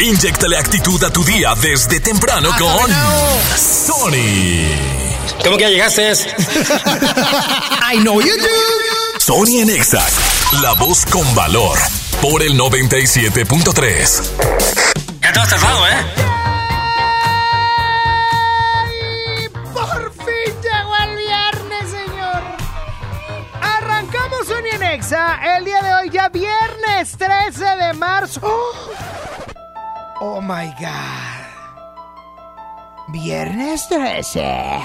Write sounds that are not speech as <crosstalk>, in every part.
Inyectale actitud a tu día desde temprano con Sony. ¿Cómo que ya llegaste? I know you do. Sony en Exa, la voz con valor, por el 97.3. Ya te has tardado, ¿eh? Por fin llegó el viernes, señor. Arrancamos Sony en Exa el día de hoy, ya viernes 13 de marzo. ¡Oh! Oh my God. Viernes 13.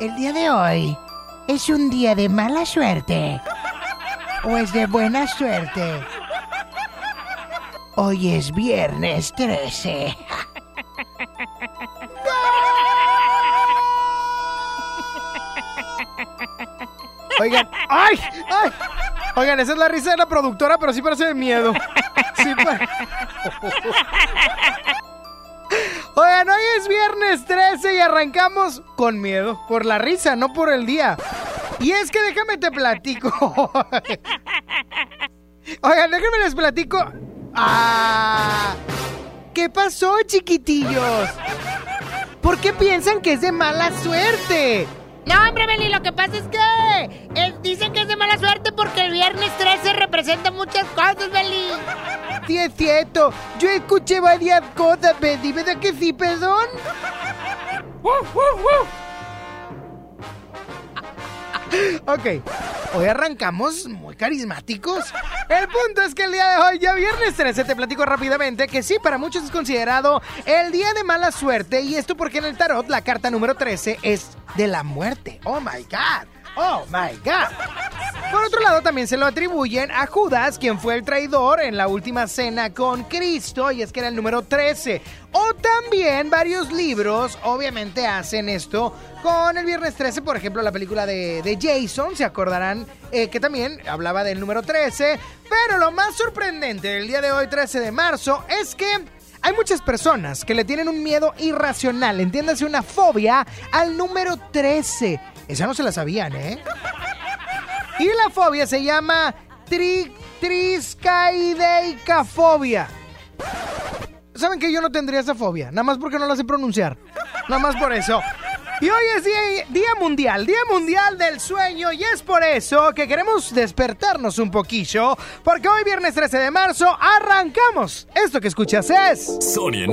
El día de hoy es un día de mala suerte. ¿O es de buena suerte? Hoy es viernes 13. Oigan, ¡ay! ¡ay! Oigan, esa es la risa de la productora, pero sí parece de miedo. Sí Oigan, hoy es viernes 13 y arrancamos con miedo. Por la risa, no por el día. Y es que déjame te platico. Oigan, déjenme les platico. ¡Ah! ¿Qué pasó, chiquitillos? ¿Por qué piensan que es de mala suerte? No, hombre, Beli, lo que pasa es que eh, dicen que es de mala suerte porque el viernes 13 representa muchas cosas, Beli. <laughs> Sí, es cierto. Yo escuché varias cosas, Betty. ¿Verdad que sí, perdón? Ok, hoy arrancamos muy carismáticos. El punto es que el día de hoy, ya viernes 13, te platico rápidamente que sí, para muchos es considerado el día de mala suerte. Y esto porque en el tarot la carta número 13 es de la muerte. Oh my god. Oh my god. Por otro lado, también se lo atribuyen a Judas, quien fue el traidor en la última cena con Cristo, y es que era el número 13. O también varios libros, obviamente, hacen esto con el viernes 13, por ejemplo, la película de, de Jason, se acordarán eh, que también hablaba del número 13. Pero lo más sorprendente del día de hoy, 13 de marzo, es que hay muchas personas que le tienen un miedo irracional, entiéndase una fobia al número 13. Esa no se la sabían, ¿eh? Y la fobia se llama tri triscaideicafobia. ¿Saben que yo no tendría esa fobia? Nada más porque no la sé pronunciar. Nada más por eso. Y hoy es día, mundial, Día Mundial del Sueño y es por eso que queremos despertarnos un poquillo, porque hoy viernes 13 de marzo arrancamos. Esto que escuchas es... Sony en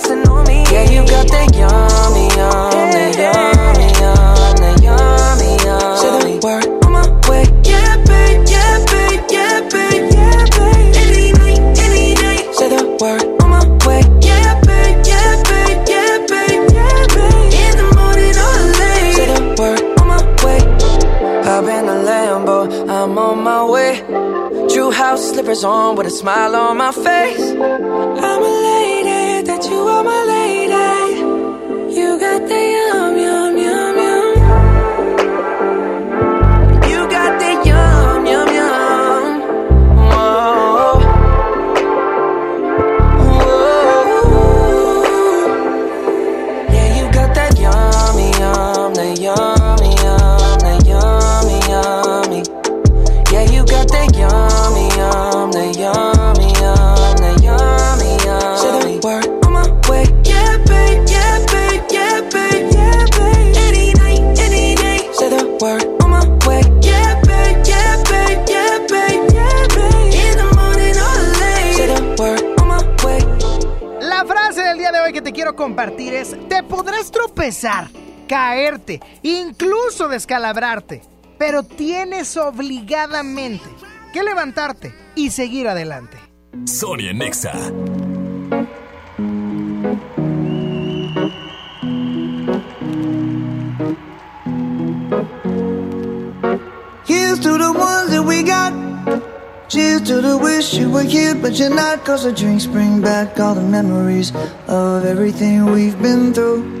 Yeah, you got that yummy, yum, that yummy, yum, that yummy. Say the word on my way. Yeah, babe, yeah, babe, yeah, babe, yeah, babe. Any night, any night. Say the word on my way. Yeah, babe, yeah, babe, yeah, babe, yeah, babe. In the morning or late. Say the word on my way. Hop in a Lambo, I'm on my way. True house slippers on with a smile on my face. I'm elated that they tropezar, caerte, incluso descalabrarte, pero tienes obligadamente que levantarte y seguir adelante. Sonia Nexa. Here's to the ones that we got. Cheers to the wish you were here, but you're not. Cause the drinks bring back all the memories of everything we've been through.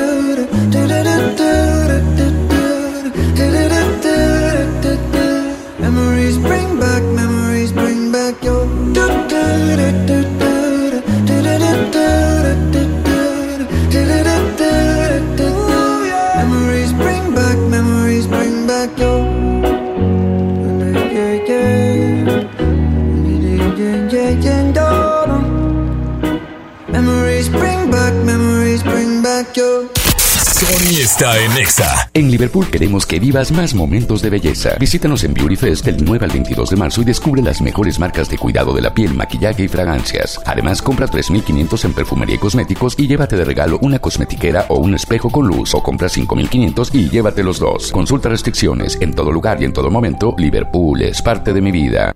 en Nexa En Liverpool queremos que vivas más momentos de belleza. Visítanos en Beauty Fest del 9 al 22 de marzo y descubre las mejores marcas de cuidado de la piel, maquillaje y fragancias. Además, compra 3.500 en perfumería y cosméticos y llévate de regalo una cosmetiquera o un espejo con luz o compra 5.500 y llévate los dos. Consulta restricciones en todo lugar y en todo momento. Liverpool es parte de mi vida.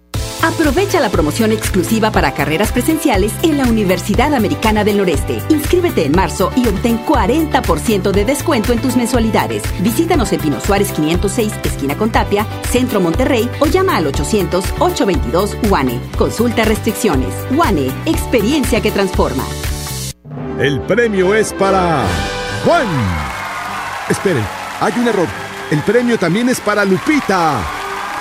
Aprovecha la promoción exclusiva para carreras presenciales en la Universidad Americana del Noreste. Inscríbete en marzo y obtén 40% de descuento en tus mensualidades. Visítanos en Pino Suárez 506, esquina con Tapia, Centro Monterrey o llama al 800-822 UANE. Consulta restricciones. UANE, experiencia que transforma. El premio es para Juan. Esperen, hay un error. El premio también es para Lupita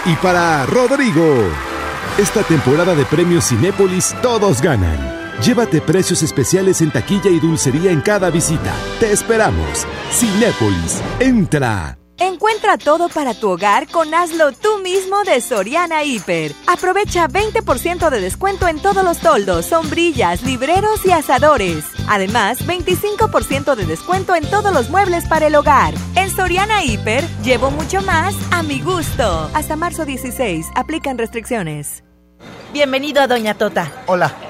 y para Rodrigo. Esta temporada de premios Cinépolis todos ganan. Llévate precios especiales en taquilla y dulcería en cada visita. Te esperamos. Cinépolis, entra. Encuentra todo para tu hogar con Hazlo tú mismo de Soriana Hiper. Aprovecha 20% de descuento en todos los toldos, sombrillas, libreros y asadores. Además, 25% de descuento en todos los muebles para el hogar. En Soriana Hiper, llevo mucho más a mi gusto. Hasta marzo 16, aplican restricciones. Bienvenido a Doña Tota. Hola.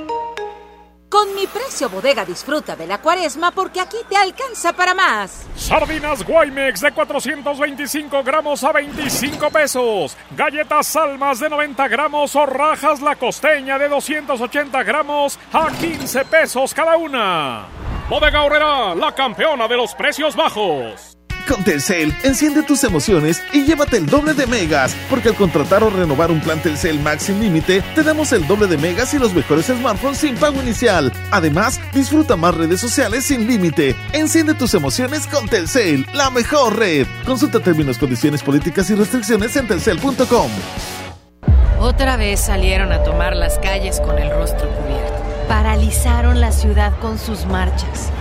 Con mi precio bodega disfruta de la cuaresma porque aquí te alcanza para más. Sardinas Guaymex de 425 gramos a 25 pesos. Galletas Salmas de 90 gramos o rajas la costeña de 280 gramos a 15 pesos cada una. Bodega Horrera, la campeona de los precios bajos. Con Telcel, enciende tus emociones y llévate el doble de megas, porque al contratar o renovar un plan Telcel Max sin límite, te damos el doble de megas y los mejores smartphones sin pago inicial. Además, disfruta más redes sociales sin límite. Enciende tus emociones con Telcel, la mejor red. Consulta términos, condiciones políticas y restricciones en telcel.com. Otra vez salieron a tomar las calles con el rostro cubierto. Paralizaron la ciudad con sus marchas.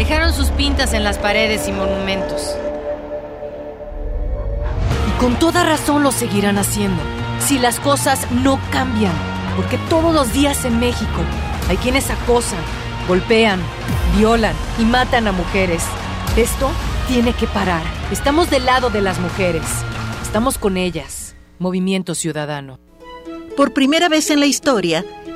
Dejaron sus pintas en las paredes y monumentos. Y con toda razón lo seguirán haciendo. Si las cosas no cambian. Porque todos los días en México hay quienes acosan, golpean, violan y matan a mujeres. Esto tiene que parar. Estamos del lado de las mujeres. Estamos con ellas. Movimiento Ciudadano. Por primera vez en la historia,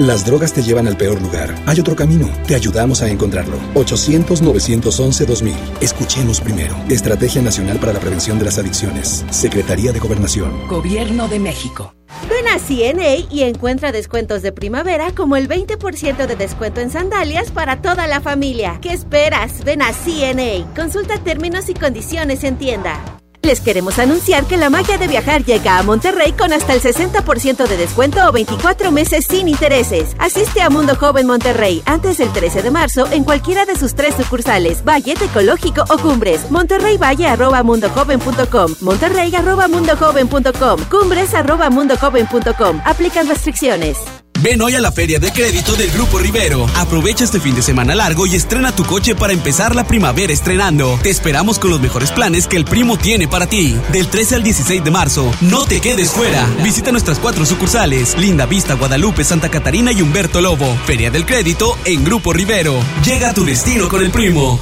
Las drogas te llevan al peor lugar. Hay otro camino. Te ayudamos a encontrarlo. 800-911-2000. Escuchemos primero. Estrategia Nacional para la Prevención de las Adicciones. Secretaría de Gobernación. Gobierno de México. Ven a CNA y encuentra descuentos de primavera como el 20% de descuento en sandalias para toda la familia. ¿Qué esperas? Ven a CNA. Consulta términos y condiciones en tienda. Les queremos anunciar que la magia de viajar llega a Monterrey con hasta el 60% de descuento o 24 meses sin intereses. Asiste a Mundo Joven Monterrey antes del 13 de marzo en cualquiera de sus tres sucursales, Valle, Ecológico o Cumbres. Monterrey Valle arroba mundojoven.com, Monterrey arroba mundojoven.com, Cumbres arroba mundojoven.com. Aplican restricciones. Ven hoy a la Feria de Crédito del Grupo Rivero. Aprovecha este fin de semana largo y estrena tu coche para empezar la primavera estrenando. Te esperamos con los mejores planes que el primo tiene para ti. Del 13 al 16 de marzo, no te quedes fuera. Visita nuestras cuatro sucursales: Linda Vista, Guadalupe, Santa Catarina y Humberto Lobo. Feria del Crédito en Grupo Rivero. Llega a tu destino con el primo.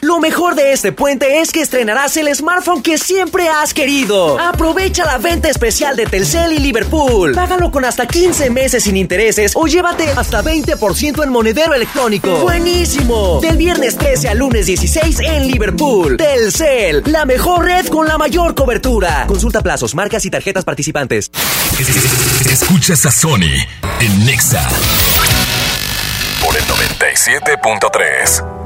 Lo mejor de este puente es que estrenarás el smartphone que siempre has querido. Aprovecha la venta especial de Telcel y Liverpool. Págalo con hasta 15 meses sin intereses o llévate hasta 20% en monedero electrónico. ¡Buenísimo! Del viernes 13 al lunes 16 en Liverpool. Telcel, la mejor red con la mayor cobertura. Consulta plazos, marcas y tarjetas participantes. Escuchas a Sony en Nexa por el 97.3.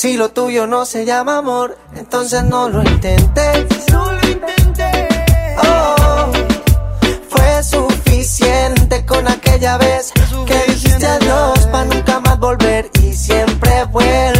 Si lo tuyo no se llama amor, entonces no lo intentes. No lo intenté. Oh, fue suficiente con aquella vez que dijiste adiós para nunca más volver y siempre vuelves.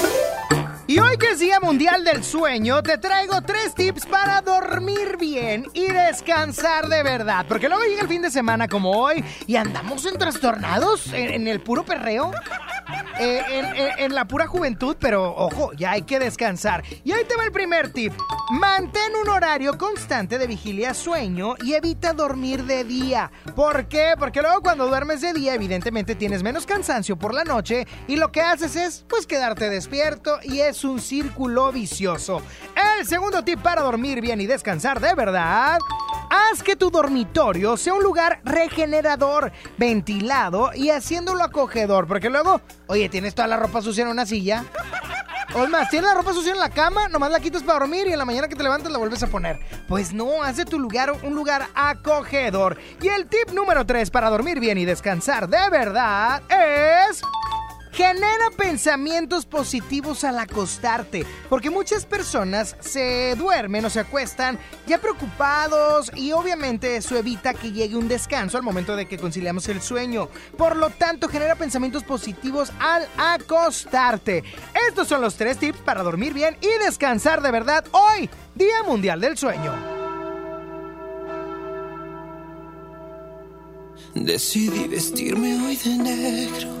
Y hoy que es Día Mundial del Sueño, te traigo tres tips para dormir bien y descansar de verdad. Porque luego llega el fin de semana como hoy y andamos en trastornados, en, en el puro perreo, eh, en, en- en la pura juventud, pero ojo, ya hay que descansar. Y ahí te va el primer tip. Mantén un horario constante de vigilia sueño y evita dormir de día. ¿Por qué? Porque luego cuando duermes de día, evidentemente tienes menos cansancio por la noche y lo que haces es, pues, quedarte despierto y es un círculo vicioso. El segundo tip para dormir bien y descansar de verdad. Haz que tu dormitorio sea un lugar regenerador, ventilado y haciéndolo acogedor. Porque luego, oye, tienes toda la ropa sucia en una silla. O más, tienes la ropa sucia en la cama, nomás la quitas para dormir y en la mañana que te levantas la vuelves a poner. Pues no, haz de tu lugar un lugar acogedor. Y el tip número 3 para dormir bien y descansar de verdad es... Genera pensamientos positivos al acostarte, porque muchas personas se duermen o se acuestan ya preocupados y obviamente eso evita que llegue un descanso al momento de que conciliamos el sueño. Por lo tanto, genera pensamientos positivos al acostarte. Estos son los tres tips para dormir bien y descansar de verdad hoy, Día Mundial del Sueño. Decidí vestirme hoy de negro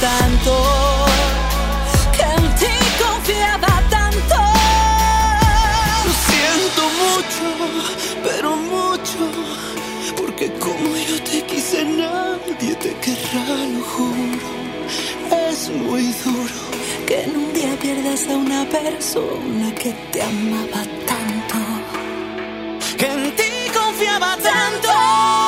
Tanto. Que en ti confiaba tanto. Lo siento mucho, pero mucho. Porque como yo te quise, nadie te querrá, lo juro. Es muy duro que en un día pierdas a una persona que te amaba tanto. Que en ti confiaba tanto.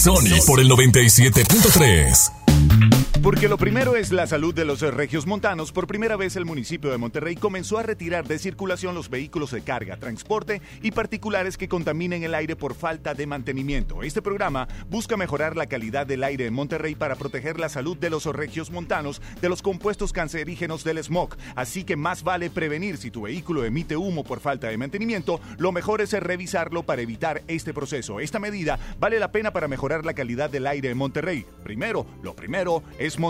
Sony por el 97.3. Porque lo primero es la salud de los regios montanos. Por primera vez el municipio de Monterrey comenzó a retirar de circulación los vehículos de carga, transporte y particulares que contaminen el aire por falta de mantenimiento. Este programa busca mejorar la calidad del aire en Monterrey para proteger la salud de los regios montanos de los compuestos cancerígenos del smog. Así que más vale prevenir si tu vehículo emite humo por falta de mantenimiento, lo mejor es revisarlo para evitar este proceso. Esta medida vale la pena para mejorar la calidad del aire en Monterrey. Primero, lo primero es Monterrey.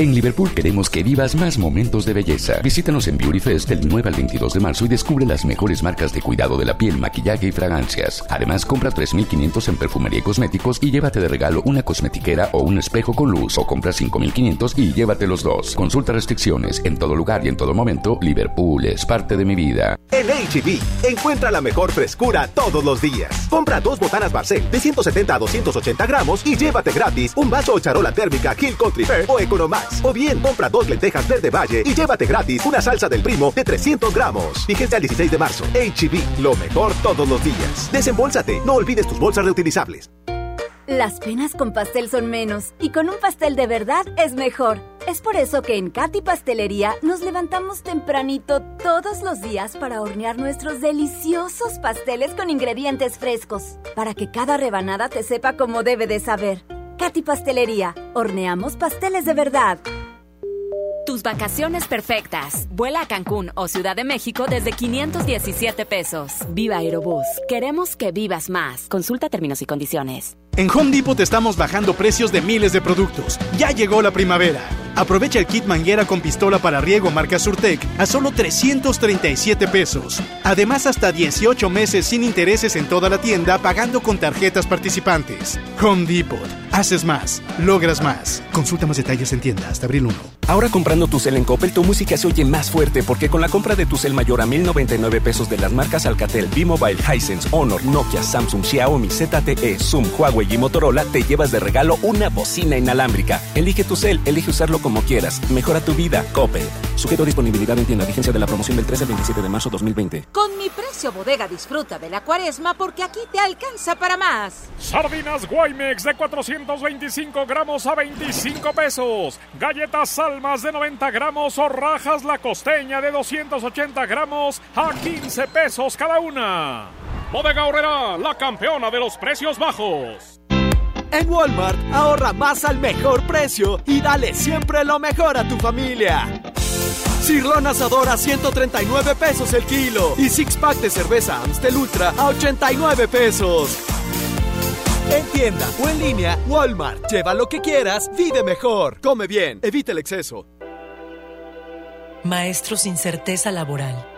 En Liverpool queremos que vivas más momentos de belleza. Visítanos en Beauty Fest del 9 al 22 de marzo y descubre las mejores marcas de cuidado de la piel, maquillaje y fragancias. Además, compra 3.500 en perfumería y cosméticos y llévate de regalo una cosmetiquera o un espejo con luz o compra 5.500 y llévate los dos. Consulta restricciones. En todo lugar y en todo momento, Liverpool es parte de mi vida. En HB, encuentra la mejor frescura todos los días. Compra dos botanas Barcel de 170 a 280 gramos y llévate gratis un vaso o charola térmica Hill Country Fair o Economax O bien, compra dos lentejas verde valle y llévate gratis una salsa del primo de 300 gramos. Fíjense al 16 de marzo. HB, lo mejor todos los días. Desembolsate, no olvides tus bolsas reutilizables. Las penas con pastel son menos y con un pastel de verdad es mejor. Es por eso que en Katy Pastelería nos levantamos tempranito todos los días para hornear nuestros deliciosos pasteles con ingredientes frescos, para que cada rebanada te sepa como debe de saber. Katy Pastelería, horneamos pasteles de verdad. Tus vacaciones perfectas. Vuela a Cancún o Ciudad de México desde 517 pesos. Viva Aerobús. Queremos que vivas más. Consulta términos y condiciones. En Home Depot estamos bajando precios de miles de productos. Ya llegó la primavera. Aprovecha el kit manguera con pistola para riego marca Surtec a solo 337 pesos. Además, hasta 18 meses sin intereses en toda la tienda pagando con tarjetas participantes. Home Depot. Haces más. Logras más. Consulta más detalles en tienda hasta abril 1. Ahora comprando tu cel en Coppel, tu música se oye más fuerte porque con la compra de tu cel mayor a 1099 pesos de las marcas Alcatel, B-Mobile, Hisense, Honor, Nokia, Samsung, Xiaomi, ZTE, Zoom, Huawei y Motorola, te llevas de regalo una bocina inalámbrica. Elige tu cel, elige usarlo como quieras. Mejora tu vida. Coppel. Sujeto a disponibilidad en tienda. Vigencia de la promoción del 13 al 27 de marzo 2020. Con mi precio bodega disfruta de la cuaresma porque aquí te alcanza para más. Sardinas Guaymex de 425 gramos a 25 pesos. Galletas Salmas de 90 gramos o rajas la costeña de 280 gramos a 15 pesos cada una. Bodega Horrera, la campeona de los precios bajos. En Walmart, ahorra más al mejor precio y dale siempre lo mejor a tu familia. Cirlón asador a 139 pesos el kilo y six pack de cerveza Amstel Ultra a 89 pesos. En tienda o en línea, Walmart. Lleva lo que quieras, vive mejor. Come bien, evita el exceso. Maestros sin certeza laboral.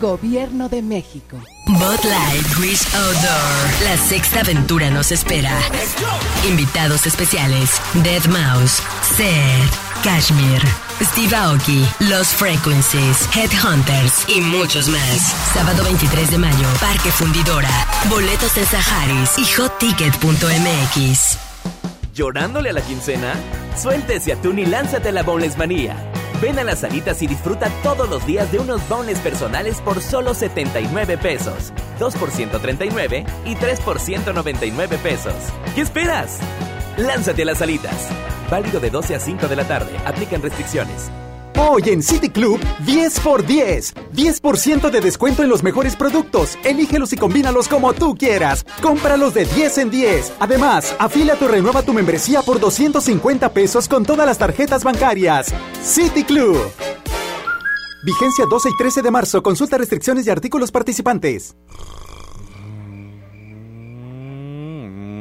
Gobierno de México. Bot Light Wish Outdoor. La sexta aventura nos espera. Invitados especiales: Dead Mouse, Seth, Kashmir, Steve Aoki, Los Frequencies, Headhunters y muchos más. Sábado 23 de mayo, Parque Fundidora. Boletos en Saharis y hotticket.mx. ¿Llorándole a la quincena? Suéltese atún y lánzate a la Boneless Manía. Ven a las salitas y disfruta todos los días de unos boneless personales por solo 79 pesos. 2 por 139 y 3 por 199 pesos. ¿Qué esperas? Lánzate a las salitas. Válido de 12 a 5 de la tarde. Aplican restricciones. Hoy en City Club, 10 por 10. 10% de descuento en los mejores productos. Elígelos y combínalos como tú quieras. Cómpralos de 10 en 10. Además, afílate o renueva tu membresía por 250 pesos con todas las tarjetas bancarias. City Club. Vigencia 12 y 13 de marzo. Consulta restricciones y artículos participantes.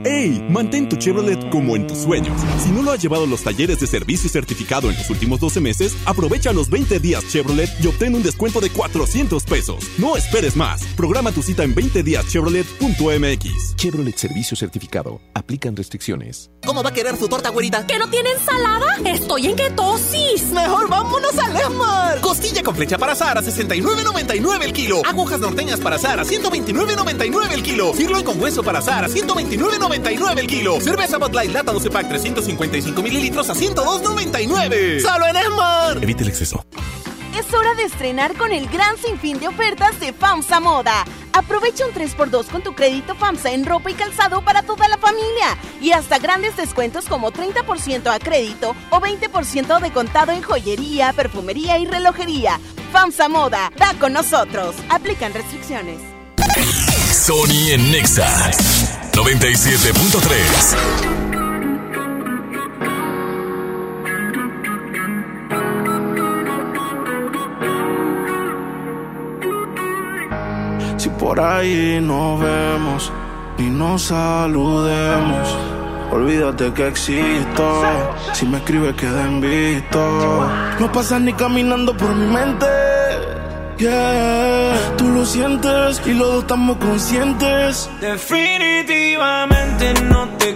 ¡Hey! Mantén tu Chevrolet como en tus sueños. Si no lo has llevado a los talleres de servicio certificado en los últimos 12 meses, aprovecha los 20 días Chevrolet y obtén un descuento de 400 pesos. No esperes más. Programa tu cita en 20díaschevrolet.mx. Chevrolet Servicio Certificado. Aplican restricciones. ¿Cómo va a querer su torta, güerita? ¿Que no tiene ensalada? Estoy en ketosis. Mejor vámonos a Esmar. Costilla con flecha para Sara, 69.99 el kilo. Agujas norteñas para Sara, 129.99 el kilo. Sirloin con hueso para Sara, 129.99 2.99 el kilo. Cerveza Bud Light Lata 12 pack 355 mililitros a 102.99. ¡Solo en Esmar! Evite el exceso. Es hora de estrenar con el gran sinfín de ofertas de FAMSA Moda. Aprovecha un 3x2 con tu crédito FAMSA en ropa y calzado para toda la familia y hasta grandes descuentos como 30% a crédito o 20% de contado en joyería, perfumería y relojería. FAMSA Moda, da con nosotros. Aplican restricciones. Sony en Nexa 97.3. Si por ahí nos vemos y nos saludemos, olvídate que existo. Si me escribes, queda en visto. No pasas ni caminando por mi mente. Yeah, tú lo sientes y los dos estamos conscientes. Definitivamente no te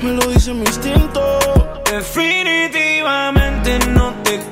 me lo dice mi instinto. Definitivamente no te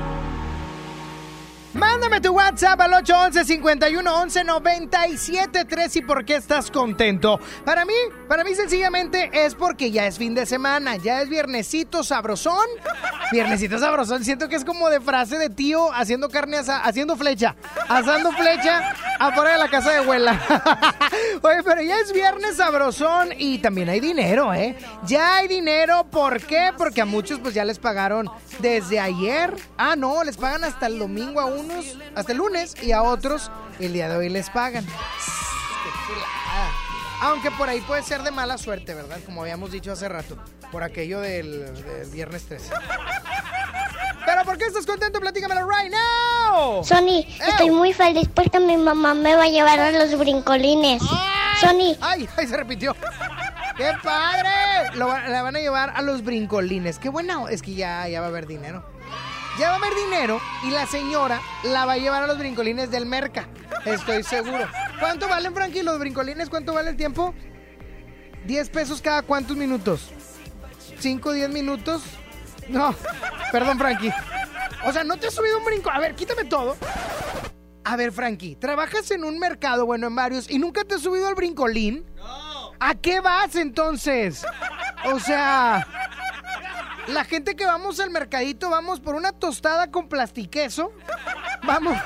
Tu WhatsApp al 811-511-973 y por qué estás contento. Para mí, para mí sencillamente es porque ya es fin de semana, ya es viernesito sabrosón. Viernesito sabrosón, siento que es como de frase de tío haciendo carne, haciendo flecha, asando flecha afuera de la casa de abuela. <laughs> Oye, pero ya es viernes sabrosón y también hay dinero, ¿eh? Ya hay dinero, ¿por qué? Porque a muchos pues ya les pagaron desde ayer. Ah, no, les pagan hasta el domingo a unos, hasta el lunes y a otros el día de hoy les pagan. Aunque por ahí puede ser de mala suerte, ¿verdad? Como habíamos dicho hace rato, por aquello del, del viernes 13. ¿Pero por qué estás contento? Platícamelo right now. Sony, estoy muy feliz porque mi mamá me va a llevar a los brincolines. Sony. Ay, ay, se repitió. ¡Qué padre! Lo la van a llevar a los brincolines. Qué bueno. Es que ya, ya va a haber dinero. Ya va a haber dinero y la señora la va a llevar a los brincolines del Merca. Estoy seguro. ¿Cuánto valen, Frankie, los brincolines? ¿Cuánto vale el tiempo? 10 pesos cada cuántos minutos. ¿5, 10 minutos? No, perdón, Frankie. O sea, ¿no te has subido un brinco? A ver, quítame todo. A ver, Frankie, ¿trabajas en un mercado, bueno, en varios, y nunca te has subido al brincolín? No. ¿A qué vas entonces? O sea, la gente que vamos al mercadito vamos por una tostada con plastiqueso vamos.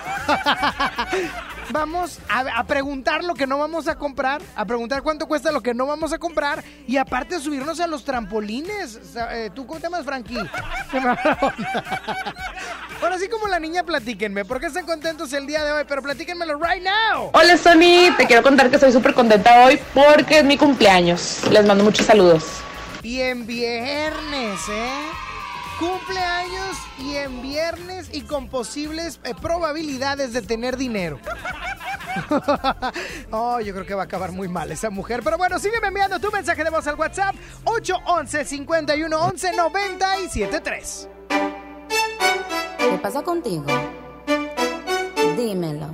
<laughs> vamos a, preguntar lo que no vamos a comprar, a preguntar cuánto cuesta lo que no vamos a comprar y aparte subirnos a los trampolines. Eh, ¿Tú cómo te llamas, Frankie? <laughs> Ahora sí como la niña, platíquenme. ¿Por qué están contentos el día de hoy? Pero platíquenmelo right now. Hola, Sony. Te quiero contar que estoy súper contenta hoy porque es mi cumpleaños. Les mando muchos saludos. Y en viernes, ¿eh? Cumpleaños y en viernes y con posibles eh, probabilidades de tener dinero. <laughs> oh, yo creo que va a acabar muy mal esa mujer. Pero bueno, sígueme enviando tu mensaje de voz al WhatsApp 811 5111 973. ¿Qué pasa contigo? Dímelo.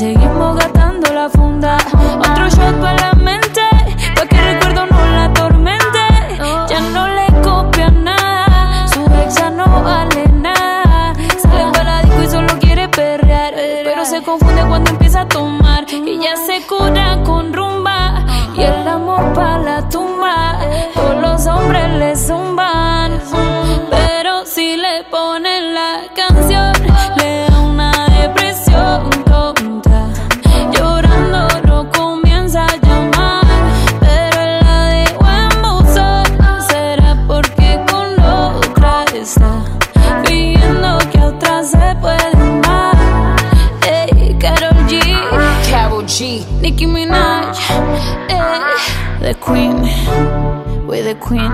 y seguimos the Queen, we the Queen.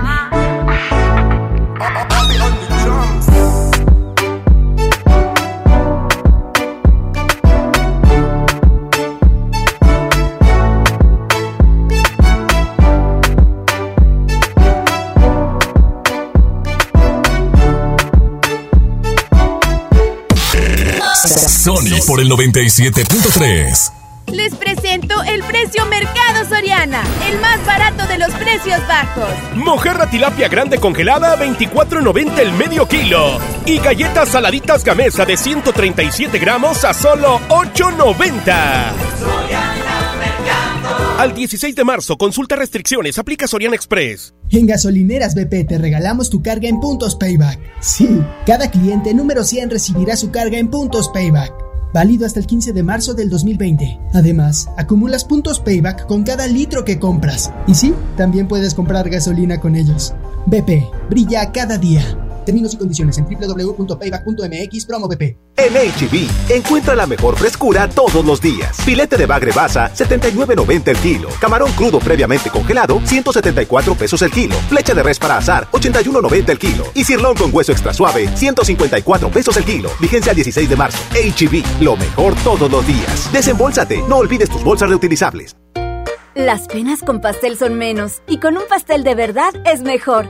Sony por el 97.3. Les presento el precio Mercado Soriana, el más barato de los precios bajos. Mojarra tilapia grande congelada a 24.90 el medio kilo. Y galletas saladitas gamesa de 137 gramos a solo 8.90. Al 16 de marzo, consulta restricciones, aplica Soriana Express. En Gasolineras BP te regalamos tu carga en puntos Payback. Sí, cada cliente número 100 recibirá su carga en puntos Payback. Válido hasta el 15 de marzo del 2020. Además, acumulas puntos Payback con cada litro que compras. Y sí, también puedes comprar gasolina con ellos. BP, brilla cada día. Términos y condiciones en www.payback.mx promo BP. En HB, encuentra la mejor frescura todos los días. Filete de bagre basa, 79.90 el kilo. Camarón crudo previamente congelado, 174 pesos el kilo. Flecha de res para azar, 81.90 el kilo. Y cirlón con hueso extra suave, 154 pesos el kilo. Vigencia 16 de marzo. HB, lo mejor todos los días. Desembolsate, no olvides tus bolsas reutilizables. Las penas con pastel son menos y con un pastel de verdad es mejor.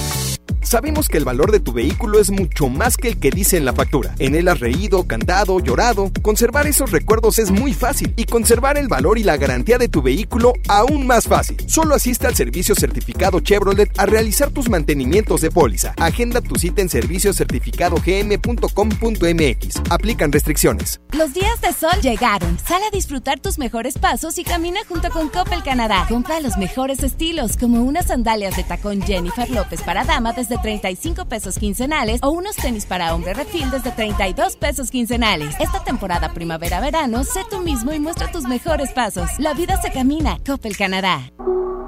Sabemos que el valor de tu vehículo es mucho más que el que dice en la factura. En él has reído, cantado, llorado. Conservar esos recuerdos es muy fácil y conservar el valor y la garantía de tu vehículo aún más fácil. Solo asiste al servicio certificado Chevrolet a realizar tus mantenimientos de póliza. Agenda tu cita en serviciocertificadogm.com.mx. Aplican restricciones. Los días de sol llegaron. Sal a disfrutar tus mejores pasos y camina junto con Coppel Canadá. Compra los mejores estilos como unas sandalias de tacón Jennifer López para dama desde 35 pesos quincenales o unos tenis para hombre refil desde 32 pesos quincenales. Esta temporada primavera-verano, sé tú mismo y muestra tus mejores pasos. La vida se camina. Coppel Canadá.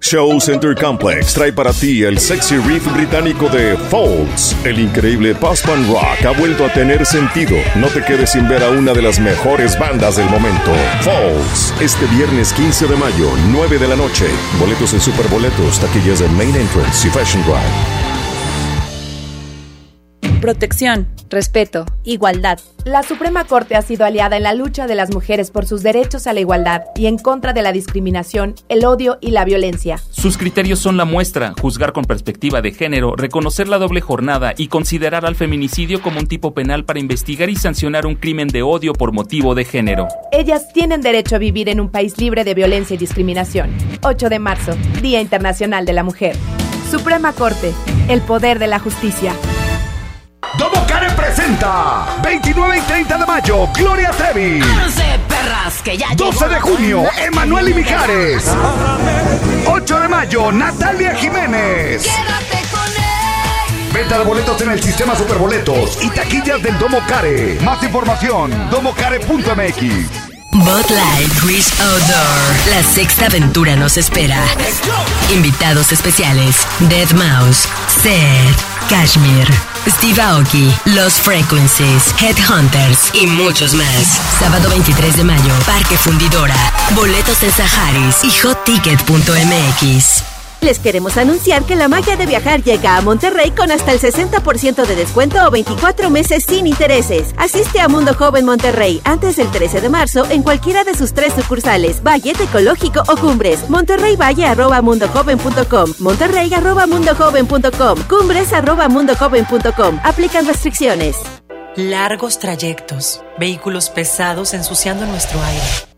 Show Center Complex trae para ti el sexy riff británico de Folds. El increíble post-punk rock ha vuelto a tener sentido. No te quedes sin ver a una de las mejores bandas del momento. Folds, este viernes 15 de mayo, 9 de la noche. Boletos en Superboletos, taquillas de Main Entrance y Fashion Drive. Protección, respeto, igualdad. La Suprema Corte ha sido aliada en la lucha de las mujeres por sus derechos a la igualdad y en contra de la discriminación, el odio y la violencia. Sus criterios son la muestra, juzgar con perspectiva de género, reconocer la doble jornada y considerar al feminicidio como un tipo penal para investigar y sancionar un crimen de odio por motivo de género. Ellas tienen derecho a vivir en un país libre de violencia y discriminación. 8 de marzo, Día Internacional de la Mujer. Suprema Corte, el poder de la justicia. Domo Care presenta 29 y 30 de mayo, Gloria Trevi. perras, que ya 12 de junio, Emanuel y Mijares. 8 de mayo, Natalia Jiménez. Quédate con él. Venta de boletos en el sistema Superboletos y taquillas del Domo Care. Más información, domocare.mx. Bud Light Outdoor. La sexta aventura nos espera. Invitados especiales: Dead Mouse, Seth, Kashmir, Steve Aoki, Los Frequencies, Headhunters y muchos más. Sábado 23 de mayo, Parque Fundidora. Boletos en Saharis y hotticket.mx. Les queremos anunciar que la magia de viajar llega a Monterrey con hasta el 60% de descuento o 24 meses sin intereses. Asiste a Mundo Joven Monterrey antes del 13 de marzo en cualquiera de sus tres sucursales, Valle, Ecológico o Cumbres. Monterrey Valle arroba mundojoven.com, Monterrey arroba mundojoven.com, Cumbres arroba mundojoven.com. Aplican restricciones. Largos trayectos, vehículos pesados ensuciando nuestro aire.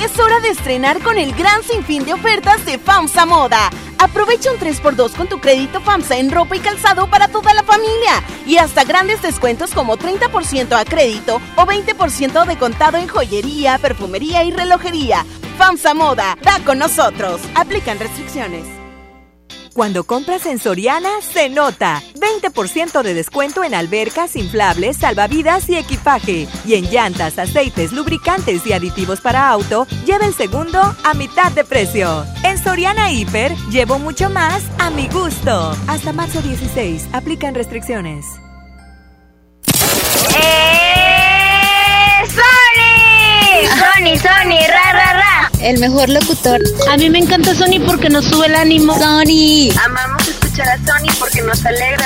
Es hora de estrenar con el gran sinfín de ofertas de FAMSA Moda. Aprovecha un 3x2 con tu crédito FAMSA en ropa y calzado para toda la familia. Y hasta grandes descuentos como 30% a crédito o 20% de contado en joyería, perfumería y relojería. FAMSA Moda, da con nosotros. Aplican restricciones. Cuando compras en Soriana, se nota. 20% de descuento en albercas, inflables, salvavidas y equipaje. Y en llantas, aceites, lubricantes y aditivos para auto, lleva el segundo a mitad de precio. En Soriana Hiper, llevo mucho más a mi gusto. Hasta marzo 16, aplican restricciones. ¡Eh! ¡Sony! ¡Sony, Sony! ¡Ra, ra, ra! El mejor locutor. A mí me encanta Sony porque nos sube el ánimo. Sony. Amamos escuchar a Sony porque nos alegra.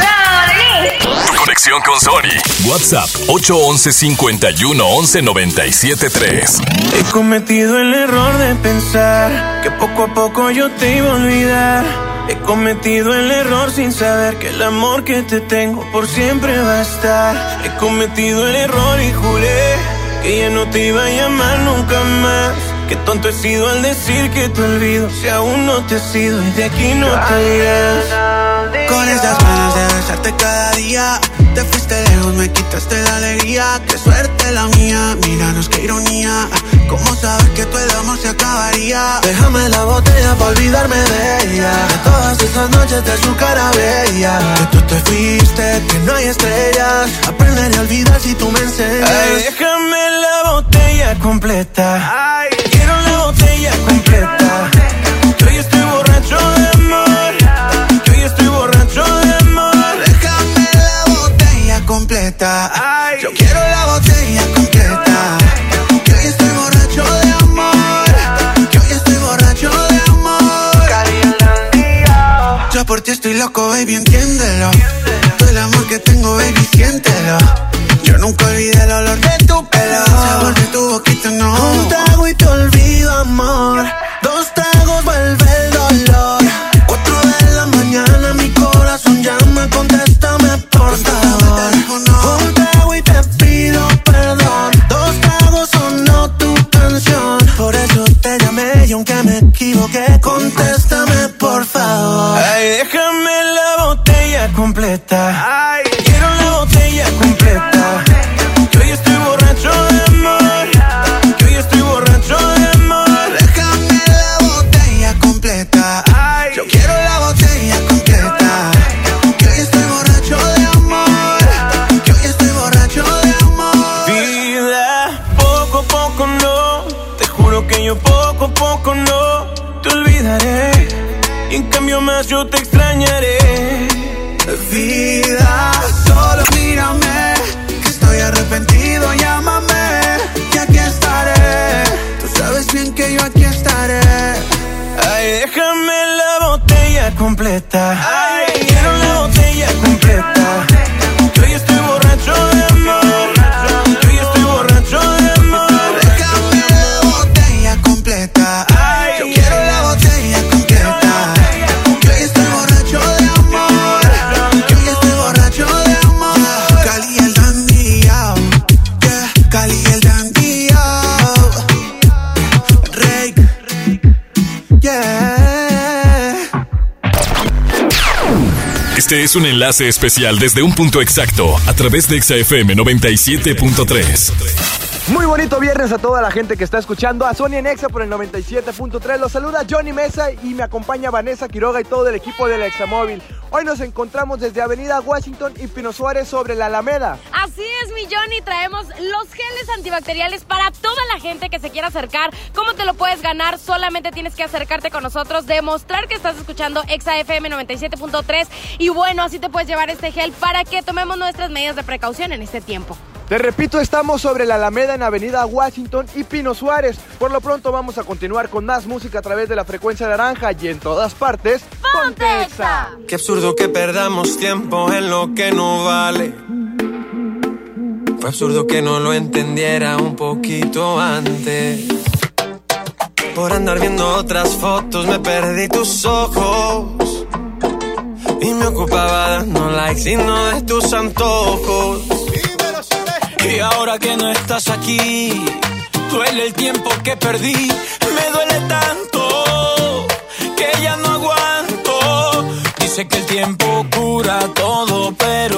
Conexión con Sony. WhatsApp 811 51 11 97 3. He cometido el error de pensar que poco a poco yo te iba a olvidar. He cometido el error sin saber que el amor que te tengo por siempre va a estar. He cometido el error y juré que ya no te iba a llamar nunca más. Qué tonto he sido al decir que te olvido. Si aún no te has ido y de aquí no te irás. Con estas ganas de besarte cada día. Te fuiste lejos, me quitaste la alegría. Qué suerte la mía, míranos qué ironía. ¿Cómo saber que todo el amor se acabaría? Déjame la botella para olvidarme de ella. De todas esas noches de su cara bella. Que tú te fuiste, que no hay estrellas. Aprenderé a olvidar si tú me enseñas. Ay, déjame la botella completa. Ay, por ti estoy loco, baby, entiéndelo. Todo el amor que tengo, baby, siéntelo Yo nunca olvidé el olor de tu pelo. El sabor de tu boquita, no. Un trago y te olvido, amor. Dos tragos vuelve el dolor. Cuatro de la mañana mi corazón llama Contéstame por favor. Un trago y te pido perdón. Dos tragos sonó tu canción. Por eso te llamé y aunque me equivoqué Contéstame por favor. Ay, déjame la botella completa. Ay, más yo te extrañaré. Vida, solo mírame Que estoy arrepentido, llámame Que aquí estaré. Tú sabes bien que yo aquí estaré. Ay, déjame la botella completa. Ay, Este es un enlace especial desde un punto exacto a través de XFM 97.3. Muy bonito viernes a toda la gente que está escuchando a Sony en Exa por el 97.3. Los saluda Johnny Mesa y me acompaña Vanessa Quiroga y todo el equipo del Examóvil. Hoy nos encontramos desde Avenida Washington y Pino Suárez sobre la Alameda. Así es, mi Johnny. Traemos los geles antibacteriales para toda la gente que se quiera acercar. ¿Cómo te lo puedes ganar? Solamente tienes que acercarte con nosotros, demostrar que estás escuchando Exa FM 97.3 y bueno, así te puedes llevar este gel para que tomemos nuestras medidas de precaución en este tiempo. Te repito, estamos sobre la Alameda en Avenida Washington y Pino Suárez. Por lo pronto vamos a continuar con más música a través de la frecuencia naranja y en todas partes. ¡Ponte! Qué absurdo que perdamos tiempo en lo que no vale. Fue absurdo que no lo entendiera un poquito antes. Por andar viendo otras fotos me perdí tus ojos. Y me ocupaba dando likes y no de tus antojos. Y ahora que no estás aquí, duele el tiempo que perdí. Me duele tanto que ya no aguanto. Dice que el tiempo cura todo, pero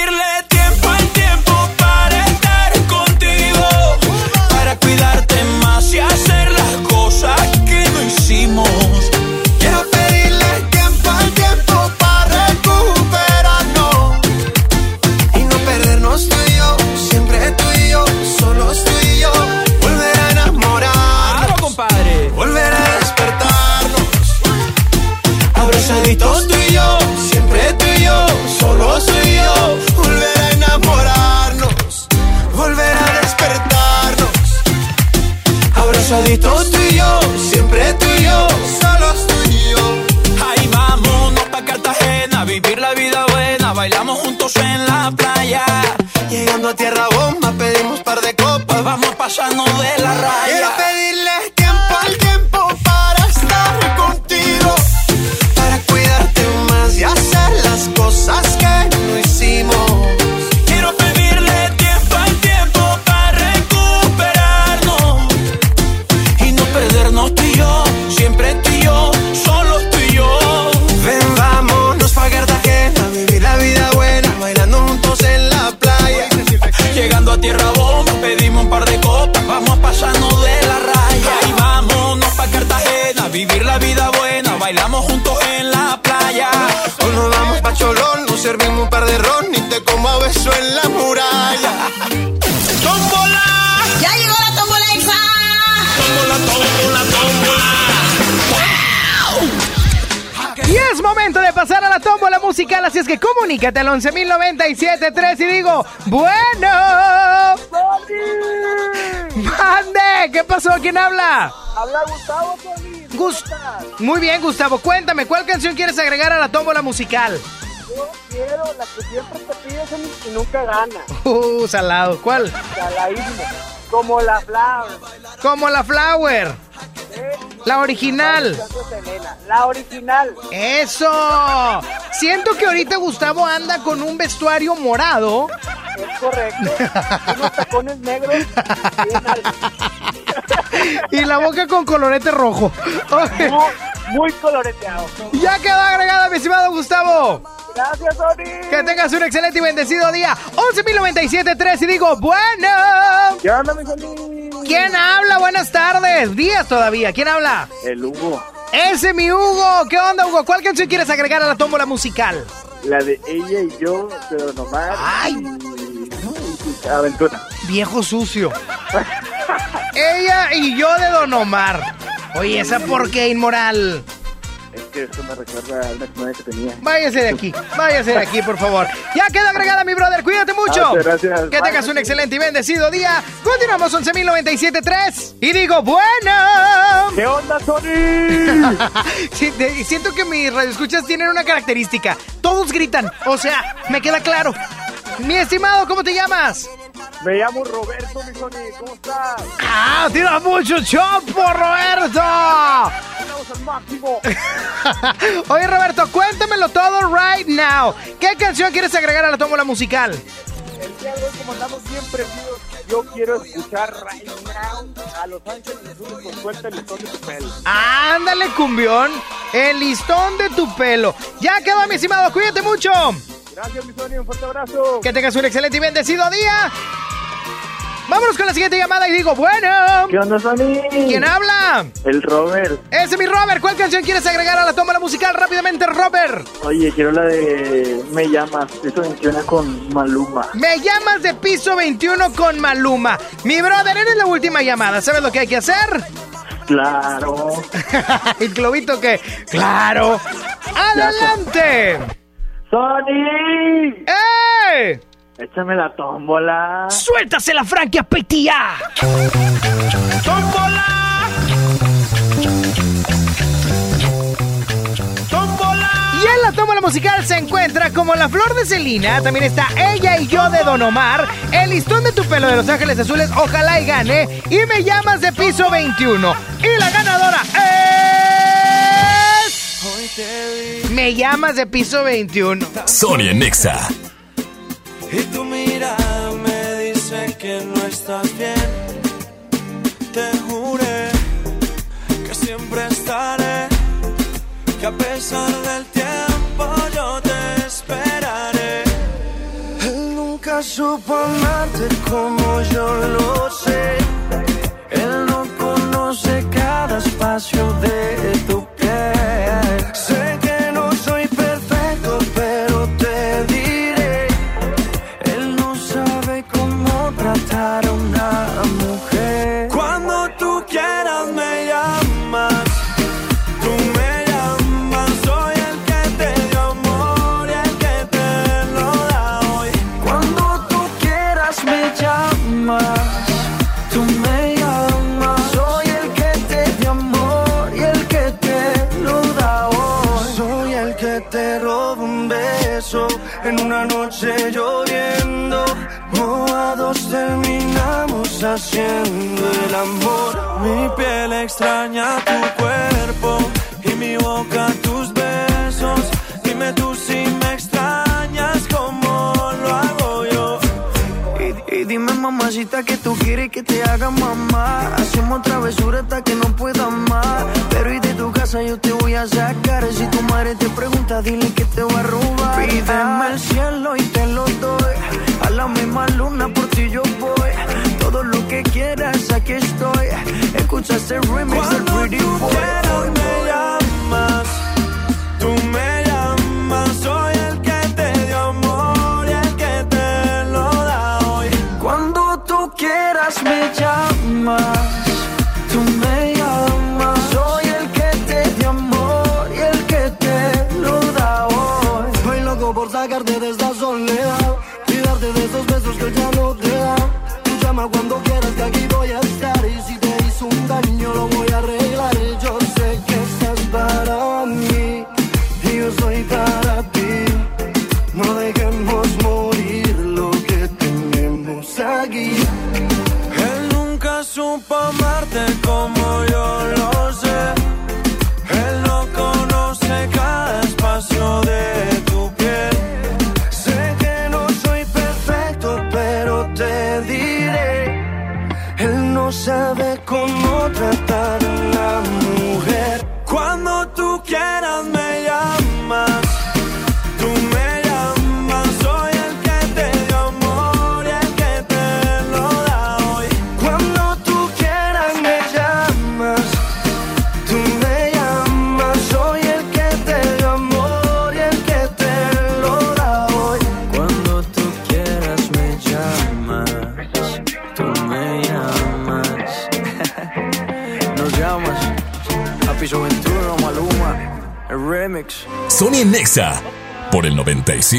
abrazaditos tú y yo, siempre tú y yo, solos tú y yo. Ahí vámonos pa' Cartagena, vivir la vida buena, bailamos juntos en la playa. Llegando a tierra bomba pedimos par musical, así es que comunícate al 11.097.3 y digo, bueno. ¡Mande! ¿Qué pasó? ¿Quién habla? Habla Gustavo, Tony. Gus- Muy bien, Gustavo. Cuéntame, ¿cuál canción quieres agregar a la tómbola musical? Yo quiero la que siempre te pides y nunca gana. Uh, salado. ¿Cuál? Salaísmo. Como la Flower. Como la Flower. La original. La original. ¡Eso! Siento que ahorita Gustavo anda con un vestuario morado. Es correcto. Unos tacones negros. y <laughs> la boca con colorete rojo. Muy coloreteado. Ya quedó agregada, mi estimado Gustavo. Gracias, Tony. Que tengas un excelente y bendecido día. 11.097.3 y digo, bueno. ¿Qué onda, mi? ¿Quién habla? Buenas tardes. Días todavía. ¿Quién habla? El Hugo. Ese mi Hugo. ¿Qué onda, Hugo? ¿Cuál canción quieres agregar a la tómbola musical? La de ella y yo, de Don Omar. Ay. Y Aventura. Viejo sucio. <laughs> Ella y yo de Don Omar. Oye, ¿esa por qué, inmoral? Es que eso me recuerda a una exnovia que tenía. Váyase de aquí, váyase de aquí, por favor. Ya queda agregada, mi brother. Cuídate mucho. Gracias, gracias. Que tengas un excelente y bendecido día. Continuamos 11.097.3. Y digo, bueno. <laughs> ¿Qué onda, Tony? <laughs> Siento que mis radioescuchas tienen una característica. Todos gritan. O sea, me queda claro. Mi estimado, ¿cómo te llamas? Me llamo Roberto, mi Tony. ¿Cómo estás? ¡Ah! ¡Tira mucho chopo, Roberto! Al máximo. <laughs> Oye, Roberto, cuéntamelo todo right now. ¿Qué canción quieres agregar a la tómbola musical? El día de hoy, como andamos prendidos, yo quiero escuchar right now a Los Ángeles Azules con suelta el listón de tu pelo. Ándale, cumbión. El listón de tu pelo. Ya quedó, mi estimado. Cuídate mucho. Gracias, mi Tony. Un fuerte abrazo. Que tengas un excelente y bendecido día. Vámonos con la siguiente llamada y digo, bueno. ¿Qué onda, Tony? ¿Quién habla? El Robert. Ese es mi Robert. ¿Cuál canción quieres agregar a la tómbola musical rápidamente, Robert? Oye, quiero la de Me llamas. Eso menciona con Maluma. Me llamas de piso 21 con Maluma. Mi brother, eres la última llamada. ¿Sabes lo que hay que hacer? Claro. <laughs> El globito que... ¡Claro! ¡Adelante! ¡Sony! ¡Eh! Échame la tómbola. ¡Suéltase la franquia, petía! ¡Tómbola! ¡Tómbola! Y en la tómbola musical se encuentra como la flor de Celina, también está ella y yo de Don Omar, el listón de tu pelo de Los Ángeles Azules, ojalá y gane, y me llamas de piso 21. Y la ganadora es... Me llamas de piso 21. Sonia Nexa. Y tu mirada me dice que no estás bien. Te juré que siempre estaré. Que a pesar del tiempo yo te esperaré. Él nunca supo amarte como yo lo sé. Él no conoce cada espacio de tu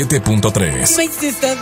97.3.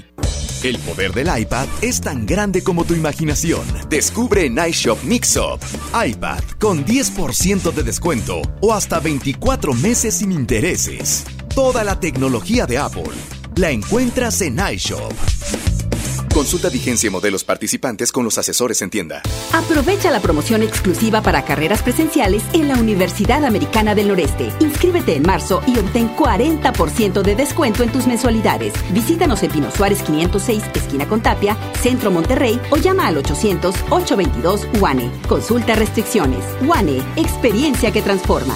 El poder del iPad es tan grande como tu imaginación. Descubre en iShop Mixup. iPad con 10% de descuento o hasta 24 meses sin intereses. Toda la tecnología de Apple la encuentras en iShop. Consulta vigencia y modelos participantes con los asesores en tienda. Aprovecha la promoción exclusiva para carreras presenciales en la Universidad Americana del Noreste. Inscríbete en marzo y obtén 40% de descuento en tus mensualidades. Visítanos en Pino Suárez 506, esquina con Tapia, Centro Monterrey o llama al 800-822 UANE. Consulta restricciones. UANE, experiencia que transforma.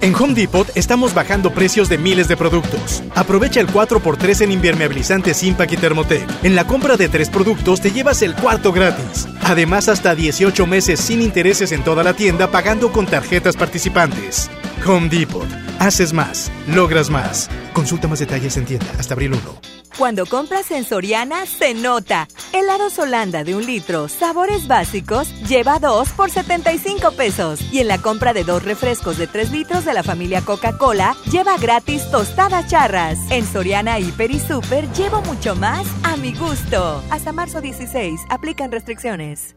En Home Depot estamos bajando precios de miles de productos. Aprovecha el 4x3 en impermeabilizantes Impact y Thermotec. En la compra de tres productos te llevas el cuarto gratis. Además, hasta 18 meses sin intereses en toda la tienda pagando con tarjetas participantes. Home Depot. Haces más, logras más. Consulta más detalles en tienda hasta abril 1. Cuando compras en Soriana, se nota. Helados Holanda de un litro, sabores básicos, lleva dos por 75 pesos. Y en la compra de dos refrescos de 3 litros de la familia Coca-Cola, lleva gratis tostadas charras. En Soriana, Hiper y Super, llevo mucho más a mi gusto. Hasta marzo 16, aplican restricciones.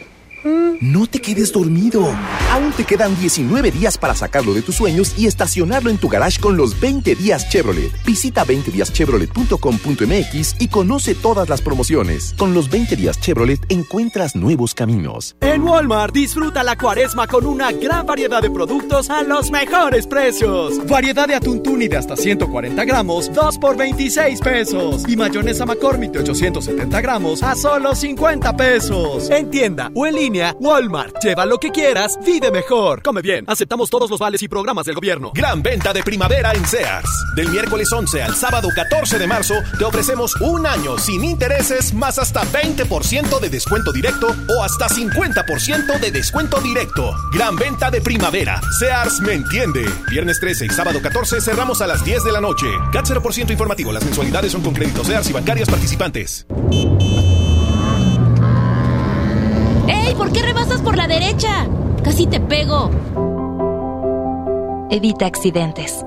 No te quedes dormido. Aún te quedan 19 días para sacarlo de tus sueños y estacionarlo en tu garage con los 20 días Chevrolet. Visita 20díaschevrolet.com.mx y conoce todas las promociones. Con los 20 días Chevrolet encuentras nuevos caminos. En Walmart disfruta la cuaresma con una gran variedad de productos a los mejores precios. Variedad de atún tuni de hasta 140 gramos, 2 por 26 pesos. Y mayonesa McCormick de 870 gramos a solo 50 pesos. En tienda o en línea Walmart. Lleva lo que quieras, vive mejor. Come bien. Aceptamos todos los vales y programas del gobierno. Gran venta de primavera en Sears. Del miércoles 11 al sábado 14 de marzo te ofrecemos un año sin intereses más hasta 20% de descuento directo o hasta 50% de descuento directo. Gran venta de primavera. Sears me entiende. Viernes 13 y sábado 14 cerramos a las 10 de la noche. CAT 0% informativo. Las mensualidades son con créditos Sears y bancarias participantes. ¡Ey! ¿Por qué rebasas por la derecha? Casi te pego. Evita accidentes.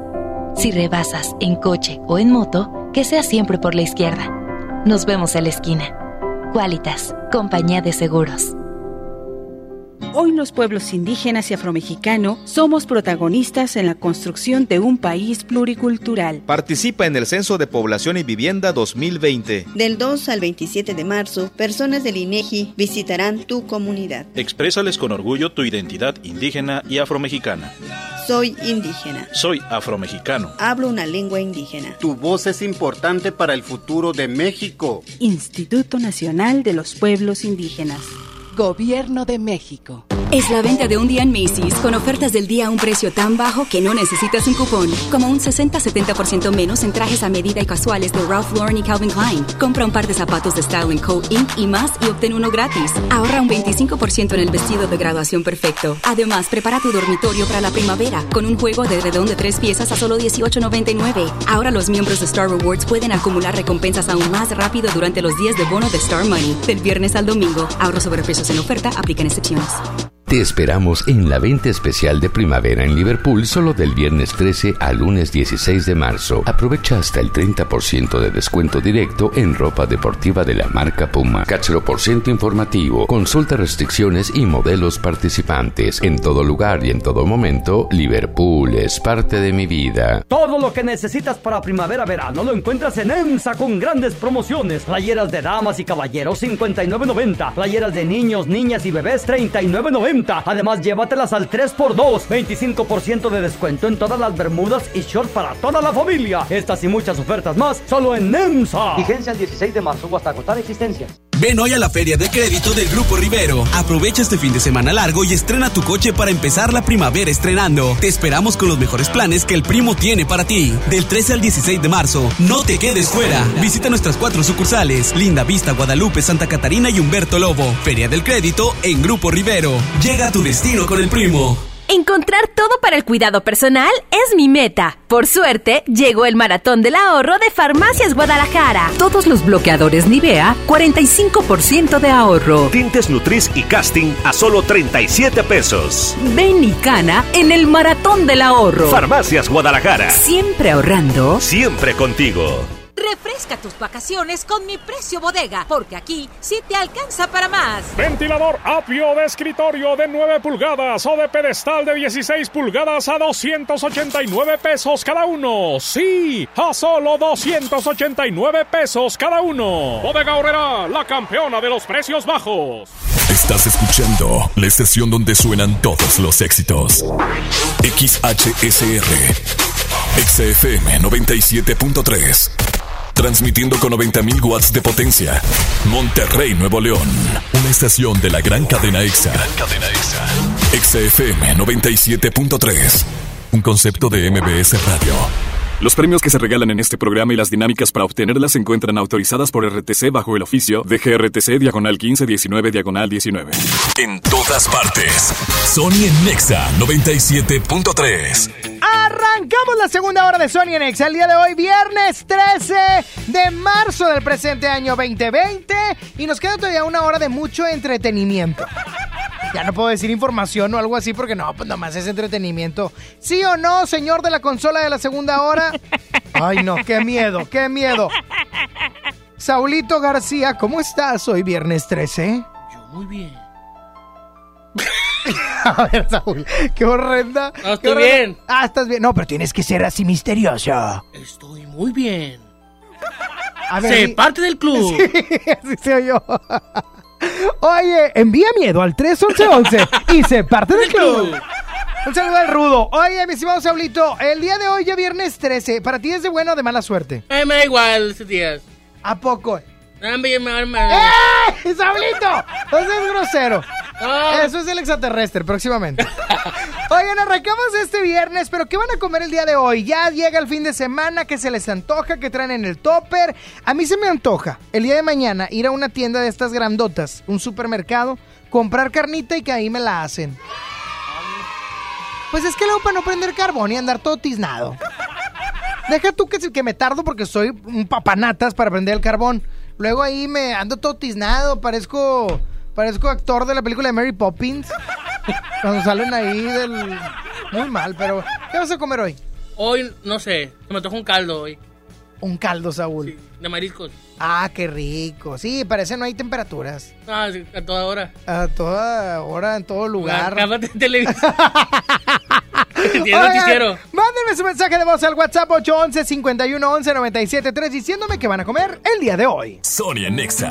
Si rebasas en coche o en moto, que sea siempre por la izquierda. Nos vemos en la esquina. Qualitas, compañía de seguros. Hoy los pueblos indígenas y afromexicanos somos protagonistas en la construcción de un país pluricultural. Participa en el Censo de Población y Vivienda 2020. Del 2 al 27 de marzo, personas del INEGI visitarán tu comunidad. Exprésales con orgullo tu identidad indígena y afromexicana. Soy indígena. Soy afromexicano. Hablo una lengua indígena. Tu voz es importante para el futuro de México. Instituto Nacional de los Pueblos Indígenas. Gobierno de México. Es la venta de un día en Macy's con ofertas del día a un precio tan bajo que no necesitas un cupón. Como un 60-70% menos en trajes a medida y casuales de Ralph Lauren y Calvin Klein. Compra un par de zapatos de Style Co. Inc. y más y obtén uno gratis. Ahorra un 25% en el vestido de graduación perfecto. Además, prepara tu dormitorio para la primavera con un juego de redón de tres piezas a solo $18.99. Ahora los miembros de Star Rewards pueden acumular recompensas aún más rápido durante los días de bono de Star Money. Del viernes al domingo. Ahorro sobre precios en oferta. Aplican excepciones. Te esperamos en la venta especial de primavera en Liverpool solo del viernes 13 al lunes 16 de marzo. Aprovecha hasta el 30% de descuento directo en ropa deportiva de la marca Puma. Cáchero por ciento informativo. Consulta restricciones y modelos participantes. En todo lugar y en todo momento, Liverpool es parte de mi vida. Todo lo que necesitas para primavera-verano lo encuentras en EMSA con grandes promociones. Playeras de damas y caballeros 59.90. Playeras de niños, niñas y bebés 39.90. Además, llévatelas al 3x2. 25% de descuento en todas las bermudas y shorts para toda la familia. Estas y muchas ofertas más solo en NEMSA. Vigencia el 16 de marzo o hasta agotar existencias. Ven hoy a la Feria de Crédito del Grupo Rivero. Aprovecha este fin de semana largo y estrena tu coche para empezar la primavera estrenando. Te esperamos con los mejores planes que el primo tiene para ti. Del 13 al 16 de marzo, no te quedes fuera. Visita nuestras cuatro sucursales: Linda Vista, Guadalupe, Santa Catarina y Humberto Lobo. Feria del Crédito en Grupo Rivero. Llega a tu destino con el primo. Encontrar todo para el cuidado personal es mi meta. Por suerte, llegó el maratón del ahorro de Farmacias Guadalajara. Todos los bloqueadores Nivea, 45% de ahorro. Tintes Nutris y Casting a solo 37 pesos. Ven y cana en el maratón del ahorro. Farmacias Guadalajara. Siempre ahorrando. Siempre contigo. Refresca tus vacaciones con mi precio bodega, porque aquí sí te alcanza para más. Ventilador Apio de escritorio de 9 pulgadas o de pedestal de 16 pulgadas a 289 pesos cada uno. Sí, a solo 289 pesos cada uno. Bodega Horrera, la campeona de los precios bajos. Estás escuchando la estación donde suenan todos los éxitos. XHSR. XFM 97.3. Transmitiendo con 90.000 watts de potencia. Monterrey, Nuevo León. Una estación de la gran cadena EXA. Cadena EXA. EXA FM 97.3. Un concepto de MBS Radio. Los premios que se regalan en este programa y las dinámicas para obtenerlas se encuentran autorizadas por RTC bajo el oficio de GRTC Diagonal 1519 Diagonal 19. En todas partes. Sony en Nexa 97.3. Arrancamos la segunda hora de Sony en Nexa. El día de hoy, viernes 13 de marzo del presente año 2020. Y nos queda todavía una hora de mucho entretenimiento. Ya no puedo decir información o algo así porque no, pues nomás es entretenimiento. ¿Sí o no, señor de la consola de la segunda hora? Ay, no, qué miedo, qué miedo. Saulito García, ¿cómo estás hoy viernes 13? Yo muy bien. <laughs> A ver, Saúl, qué horrenda. No, estoy bien. Ah, estás bien. No, pero tienes que ser así misterioso. Estoy muy bien. A ver, Sé di- parte del club. <laughs> Sí, así se oyó. Oye, envía miedo al 311 y se parte del club. Un saludo al rudo. Oye, mi estimado Saulito, el día de hoy ya viernes 13. ¿Para ti es de buena o de mala suerte? Eh, me da igual estos días. ¿A poco? ¡Eh! ¡Saulito! No seas grosero. Ah. Eso es el extraterrestre próximamente. <laughs> Oigan, arrancamos este viernes, pero ¿qué van a comer el día de hoy? Ya llega el fin de semana, que se les antoja, que traen en el topper. A mí se me antoja el día de mañana ir a una tienda de estas grandotas, un supermercado, comprar carnita y que ahí me la hacen. Pues es que luego para no prender carbón y andar todo tiznado. Deja tú que, que me tardo porque soy un papanatas para prender el carbón. Luego ahí me ando todo tiznado, parezco, parezco actor de la película de Mary Poppins. Cuando salen ahí del... Muy mal, pero... ¿Qué vas a comer hoy? Hoy, no sé, se me toca un caldo hoy. Un caldo, Saúl. De mariscos. Ah, qué rico. Sí, parece no hay temperaturas. Ah, sí, a toda hora. A toda hora, en todo lugar. Cámate en televisión. <laughs> Oigan. Mándenme su mensaje de voz al WhatsApp 811 5111 973 diciéndome que van a comer el día de hoy. Sony en Nexa.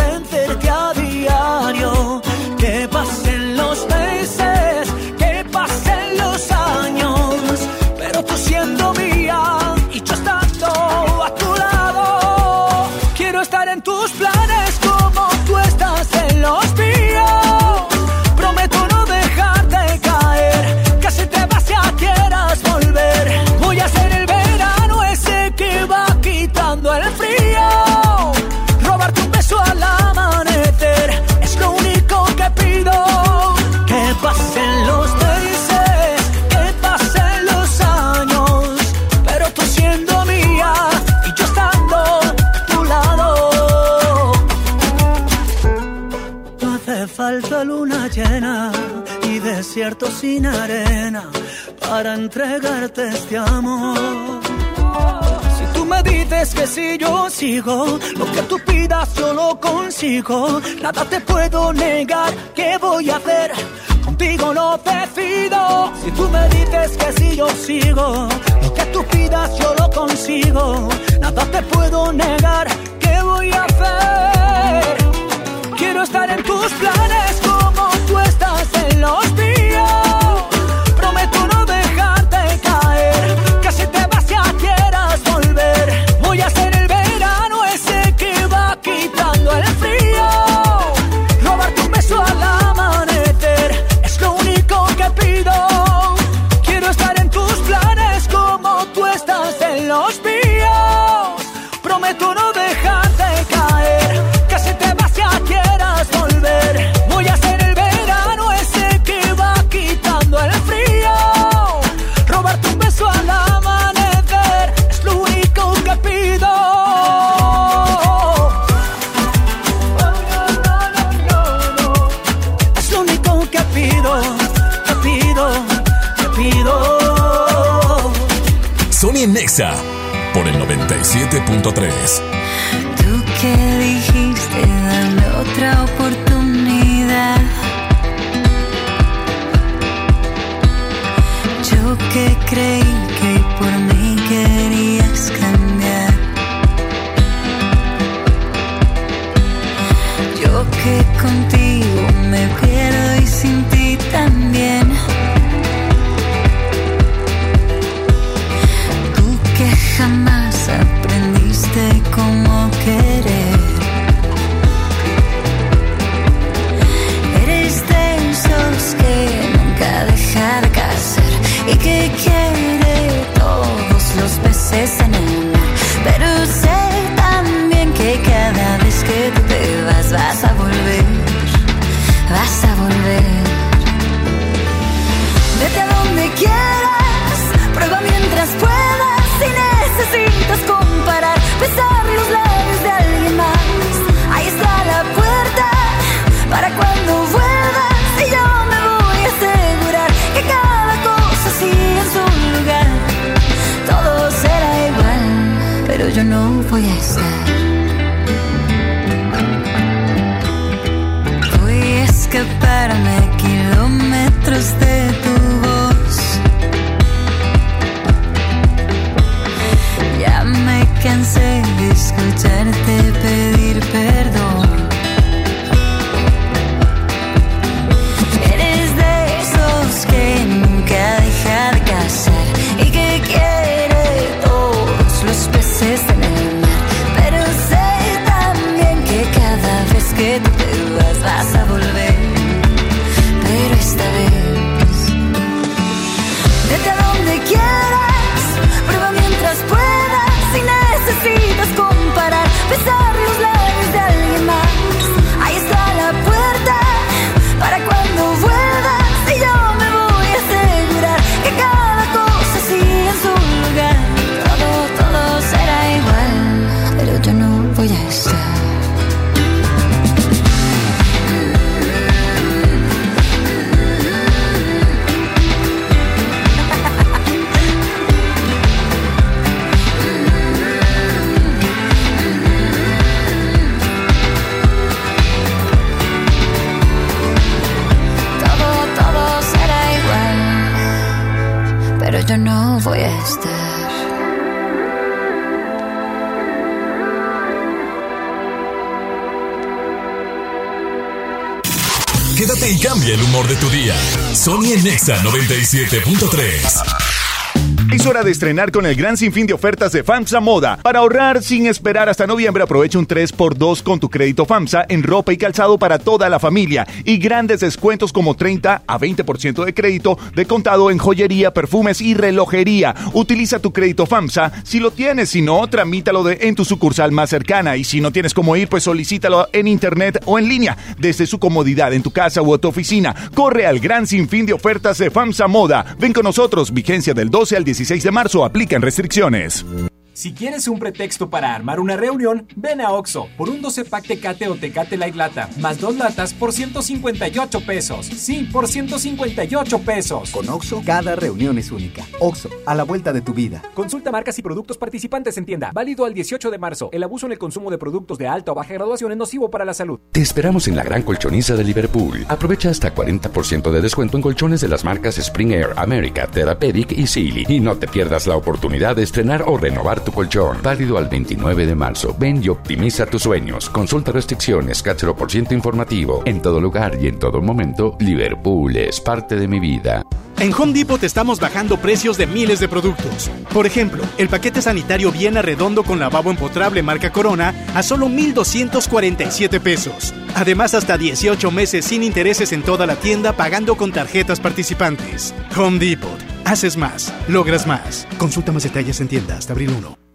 a sin arena para entregarte este amor. Si tú me dices que si yo sigo, lo que tú pidas yo lo consigo. Nada te puedo negar, ¿qué voy a hacer? Contigo no decido. Si tú me dices que si yo sigo, lo que tú pidas yo lo consigo. Nada te puedo negar, ¿qué voy a hacer? Quiero estar en tus planes Por el 97.3. jamás aprendiste cómo querer. Escaparme kilómetros de tu voz. Ya me cansé de escucharte pedir Sony en Nexa 97.3. Es hora de estrenar con el gran sinfín de ofertas de FAMSA Moda. Para ahorrar sin esperar hasta noviembre, aprovecha un 3x2 con tu crédito FAMSA en ropa y calzado para toda la familia y grandes descuentos como 30 a 20% de crédito de contado en joyería, perfumes y relojería. Utiliza tu crédito FAMSA si lo tienes, si no, tramítalo de, en tu sucursal más cercana y si no tienes cómo ir, pues solicítalo en internet o en línea desde su comodidad en tu casa o tu oficina. Corre al gran sinfín de ofertas de FAMSA Moda. Ven con nosotros, vigencia del 12 al 16 de marzo, aplican restricciones. Si quieres un pretexto para armar una reunión, ven a Oxo por un 12 pack Tecate o Tecate Light Lata, más dos latas por 158 pesos. Sí, por 158 pesos. Con Oxo, cada reunión es única. Oxo, a la vuelta de tu vida. Consulta marcas y productos participantes en tienda. Válido al 18 de marzo. El abuso en el consumo de productos de alta o baja graduación es nocivo para la salud. Te esperamos en la gran colchoniza de Liverpool. Aprovecha hasta 40% de descuento en colchones de las marcas Spring Air, America, Therapeutic y Sealy. Y no te pierdas la oportunidad de estrenar o renovar tu colchón. Válido al 29 de marzo. Ven y optimiza tus sueños. Consulta restricciones, por ciento informativo. En todo lugar y en todo momento, Liverpool es parte de mi vida. En Home Depot te estamos bajando precios de miles de productos. Por ejemplo, el paquete sanitario Viena Redondo con lavabo empotrable marca Corona a solo 1,247 pesos. Además, hasta 18 meses sin intereses en toda la tienda pagando con tarjetas participantes. Home Depot. Haces más, logras más. Consulta más detalles en tienda hasta abril 1.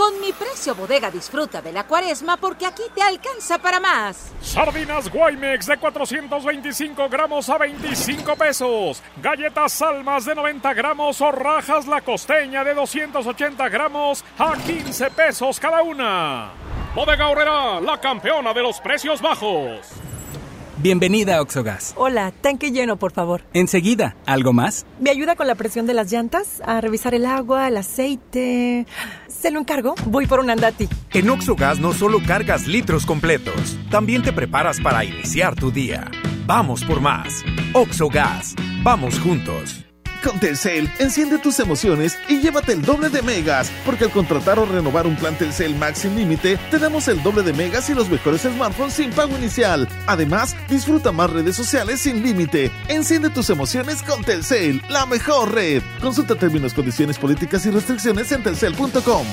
Con mi precio bodega disfruta de la cuaresma porque aquí te alcanza para más. Sardinas Guaymex de 425 gramos a 25 pesos. Galletas Salmas de 90 gramos o rajas la costeña de 280 gramos a 15 pesos cada una. Bodega Horrera, la campeona de los precios bajos. Bienvenida a Oxogas. Hola, tanque lleno, por favor. Enseguida, ¿algo más? ¿Me ayuda con la presión de las llantas? A revisar el agua, el aceite. ¿Se lo encargo? Voy por un andati. En Oxogas no solo cargas litros completos, también te preparas para iniciar tu día. Vamos por más. Oxogas. Vamos juntos. Con Telcel, enciende tus emociones y llévate el doble de megas, porque al contratar o renovar un plan Telcel Max sin límite, te damos el doble de megas y los mejores smartphones sin pago inicial. Además, disfruta más redes sociales sin límite. Enciende tus emociones con Telcel, la mejor red. Consulta términos, condiciones políticas y restricciones en telcel.com.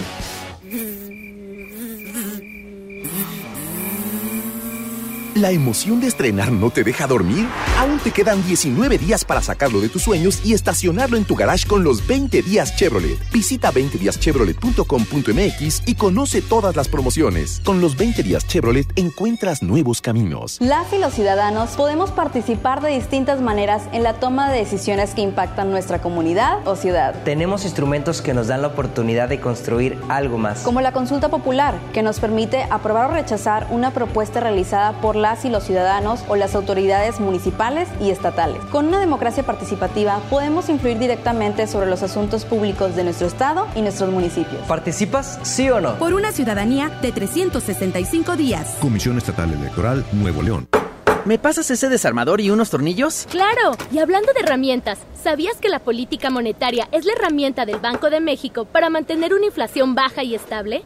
¿La emoción de estrenar no te deja dormir? Aún te quedan 19 días para sacarlo de tus sueños y estacionarlo en tu garage con los 20 días Chevrolet. Visita 20díaschevrolet.com.mx y conoce todas las promociones. Con los 20 días Chevrolet encuentras nuevos caminos. Las y los ciudadanos podemos participar de distintas maneras en la toma de decisiones que impactan nuestra comunidad o ciudad. Tenemos instrumentos que nos dan la oportunidad de construir algo más. Como la consulta popular, que nos permite aprobar o rechazar una propuesta realizada por la y los ciudadanos o las autoridades municipales y estatales. Con una democracia participativa podemos influir directamente sobre los asuntos públicos de nuestro estado y nuestros municipios. ¿Participas, sí o no? Por una ciudadanía de 365 días. Comisión Estatal Electoral Nuevo León. ¿Me pasas ese desarmador y unos tornillos? Claro, y hablando de herramientas, ¿sabías que la política monetaria es la herramienta del Banco de México para mantener una inflación baja y estable?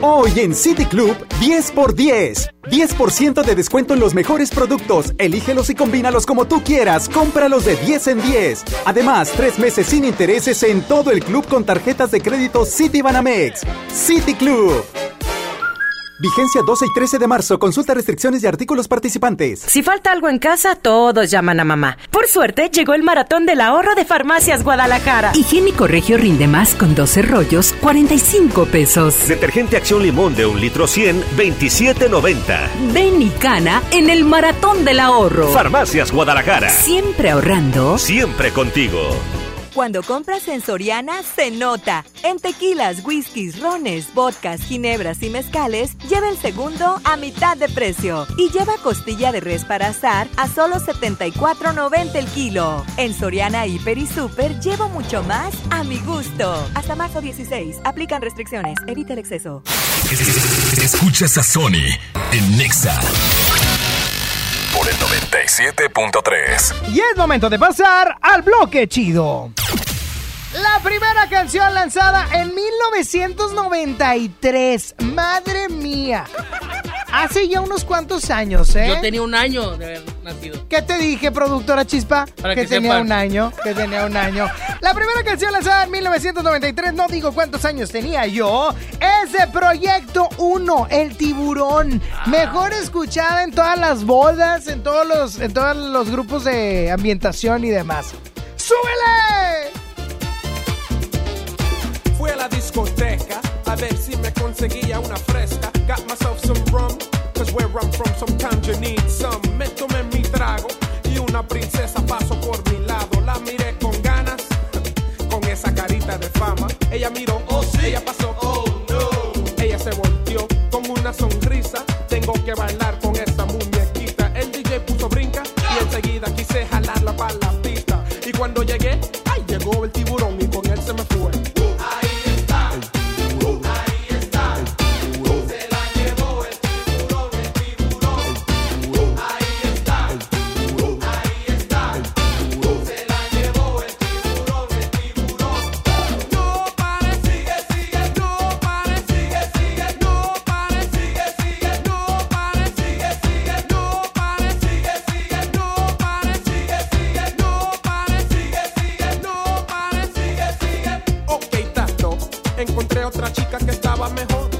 Hoy en City Club, 10 por 10. 10% de descuento en los mejores productos. Elígelos y combínalos como tú quieras. Cómpralos de 10 en 10. Además, tres meses sin intereses en todo el club con tarjetas de crédito City Banamex. City Club. Vigencia 12 y 13 de marzo. Consulta restricciones y artículos participantes. Si falta algo en casa, todos llaman a mamá. Por suerte, llegó el maratón del ahorro de Farmacias Guadalajara. Higiénico Regio rinde más con 12 rollos, 45 pesos. Detergente Acción Limón de un litro 100, 27.90. Ven y cana en el maratón del ahorro. Farmacias Guadalajara. Siempre ahorrando. Siempre contigo. Cuando compras en Soriana, se nota. En tequilas, whiskies, rones, vodkas, ginebras y mezcales, lleva el segundo a mitad de precio. Y lleva costilla de res para asar a solo 74.90 el kilo. En Soriana, Hiper y Super, llevo mucho más a mi gusto. Hasta marzo 16. Aplican restricciones. Evita el exceso. Escuchas a Sony en Nexa por el 97.3. Y es momento de pasar al bloque chido. La primera canción lanzada en 1993. Madre mía. Hace ya unos cuantos años, ¿eh? Yo tenía un año de haber nacido. ¿Qué te dije, productora Chispa? Para que, que tenía sepan. un año, que tenía un año. La primera canción lanzada en 1993, no digo cuántos años tenía yo, es de Proyecto 1, El Tiburón. Mejor escuchada en todas las bodas, en todos los, en todos los grupos de ambientación y demás. ¡Súbele! Fui a la discoteca a ver si me conseguía una fresca. Got myself some rum, cause where I'm from sometimes you need some. Me tomé mi trago y una princesa pasó por mi lado. La miré con ganas, <laughs> con esa carita de fama. Ella miró, oh sí, ella pasó, oh no. Ella se volteó con una sonrisa. Tengo que bailar con esa muñequita. El DJ puso brinca y enseguida quise jalarla para la pista. Y cuando llegué, ay, llegó el tiburón mejor.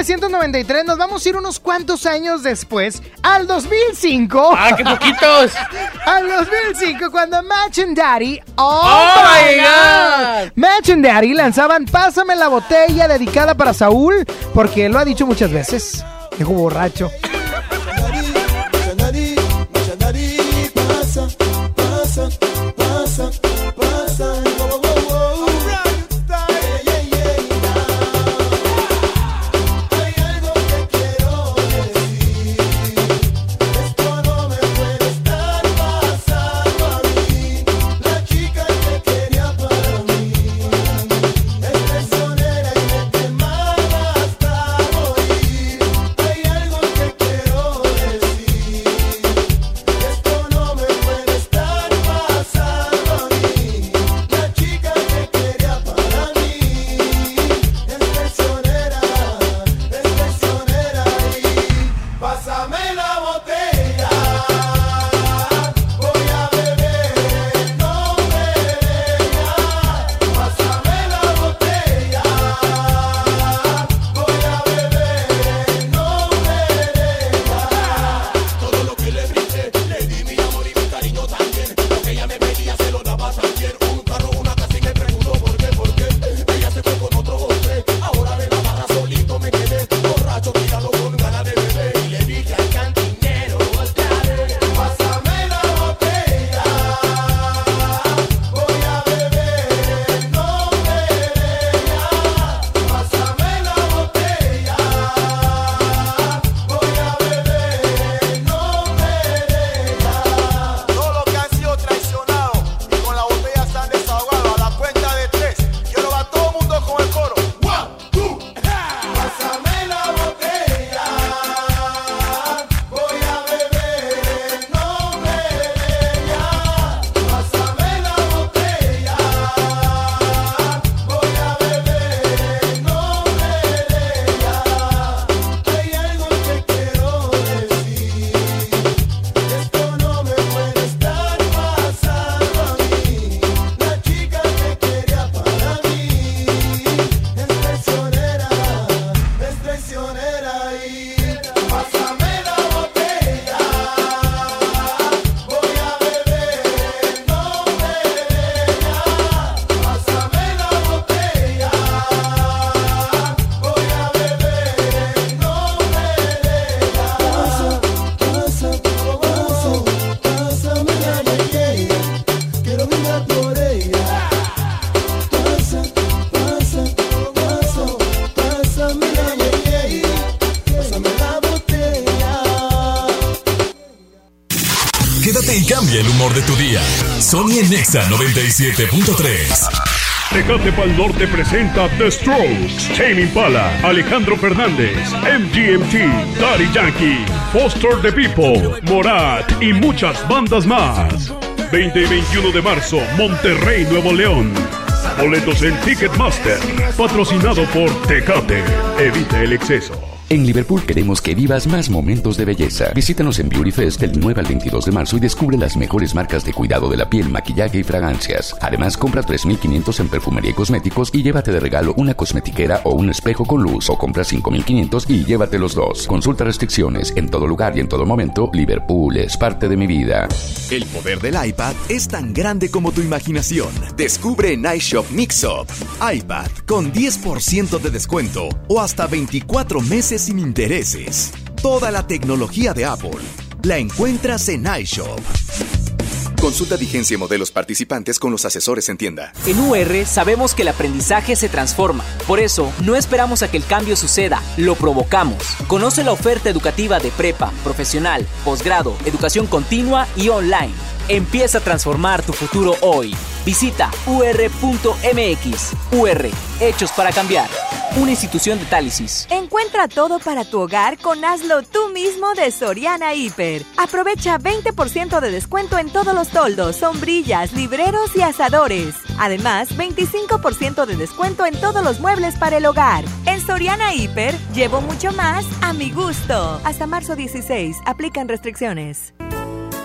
1993 nos vamos a ir unos cuantos años después al 2005. ¡Ah, qué poquitos! <laughs> al 2005 cuando Match and Daddy, oh, ¡Oh, my god, God! Match and Daddy lanzaban Pásame la botella dedicada para Saúl porque él lo ha dicho muchas veces. Dijo borracho. Nexa 97.3. Tecate Pal Norte presenta The Strokes, Tame Impala, Alejandro Fernández, MGMT, Daddy Yankee, Foster the People, Morat y muchas bandas más. 20 y 21 de marzo, Monterrey, Nuevo León. Boletos en Ticketmaster, patrocinado por Tecate. Evita el exceso. En Liverpool queremos que vivas más momentos de belleza. Visítanos en Beauty Fest del 9 al 22 de marzo y descubre las mejores marcas de cuidado de la piel, maquillaje y fragancias. Además, compra 3.500 en perfumería y cosméticos y llévate de regalo una cosmetiquera o un espejo con luz o compra 5.500 y llévate los dos. Consulta restricciones. En todo lugar y en todo momento, Liverpool es parte de mi vida. El poder del iPad es tan grande como tu imaginación. Descubre en iShop Mixup. iPad con 10% de descuento o hasta 24 meses sin intereses. Toda la tecnología de Apple la encuentras en iShop. Consulta vigencia y modelos participantes con los asesores en tienda. En UR sabemos que el aprendizaje se transforma. Por eso, no esperamos a que el cambio suceda, lo provocamos. Conoce la oferta educativa de prepa, profesional, posgrado, educación continua y online. Empieza a transformar tu futuro hoy. Visita ur.mx. UR, hechos para cambiar. Una institución de Tálisis. Encuentra todo para tu hogar con Hazlo tú mismo de Soriana Hiper. Aprovecha 20% de descuento en todos los toldos, sombrillas, libreros y asadores. Además, 25% de descuento en todos los muebles para el hogar. En Soriana Hiper, llevo mucho más a mi gusto. Hasta marzo 16, aplican restricciones.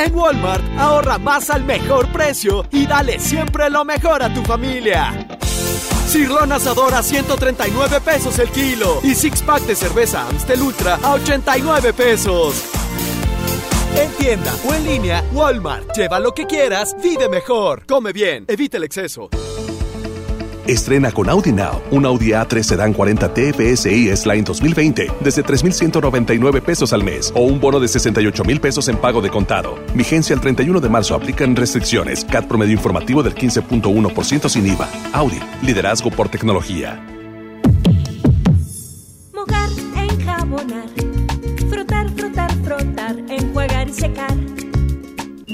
En Walmart, ahorra más al mejor precio y dale siempre lo mejor a tu familia. Cirlón asador a 139 pesos el kilo y six pack de cerveza Amstel Ultra a 89 pesos. En tienda o en línea, Walmart. Lleva lo que quieras, vive mejor. Come bien, evita el exceso. Estrena con Audi Now un Audi A3 Sedan 40 TFSI S-Line 2020 desde 3,199 pesos al mes o un bono de 68 mil pesos en pago de contado. Vigencia el 31 de marzo. Aplican restricciones. CAT promedio informativo del 15.1% sin IVA. Audi. Liderazgo por tecnología. Mojar, enjabonar, frotar, frotar, frotar, enjuagar y secar.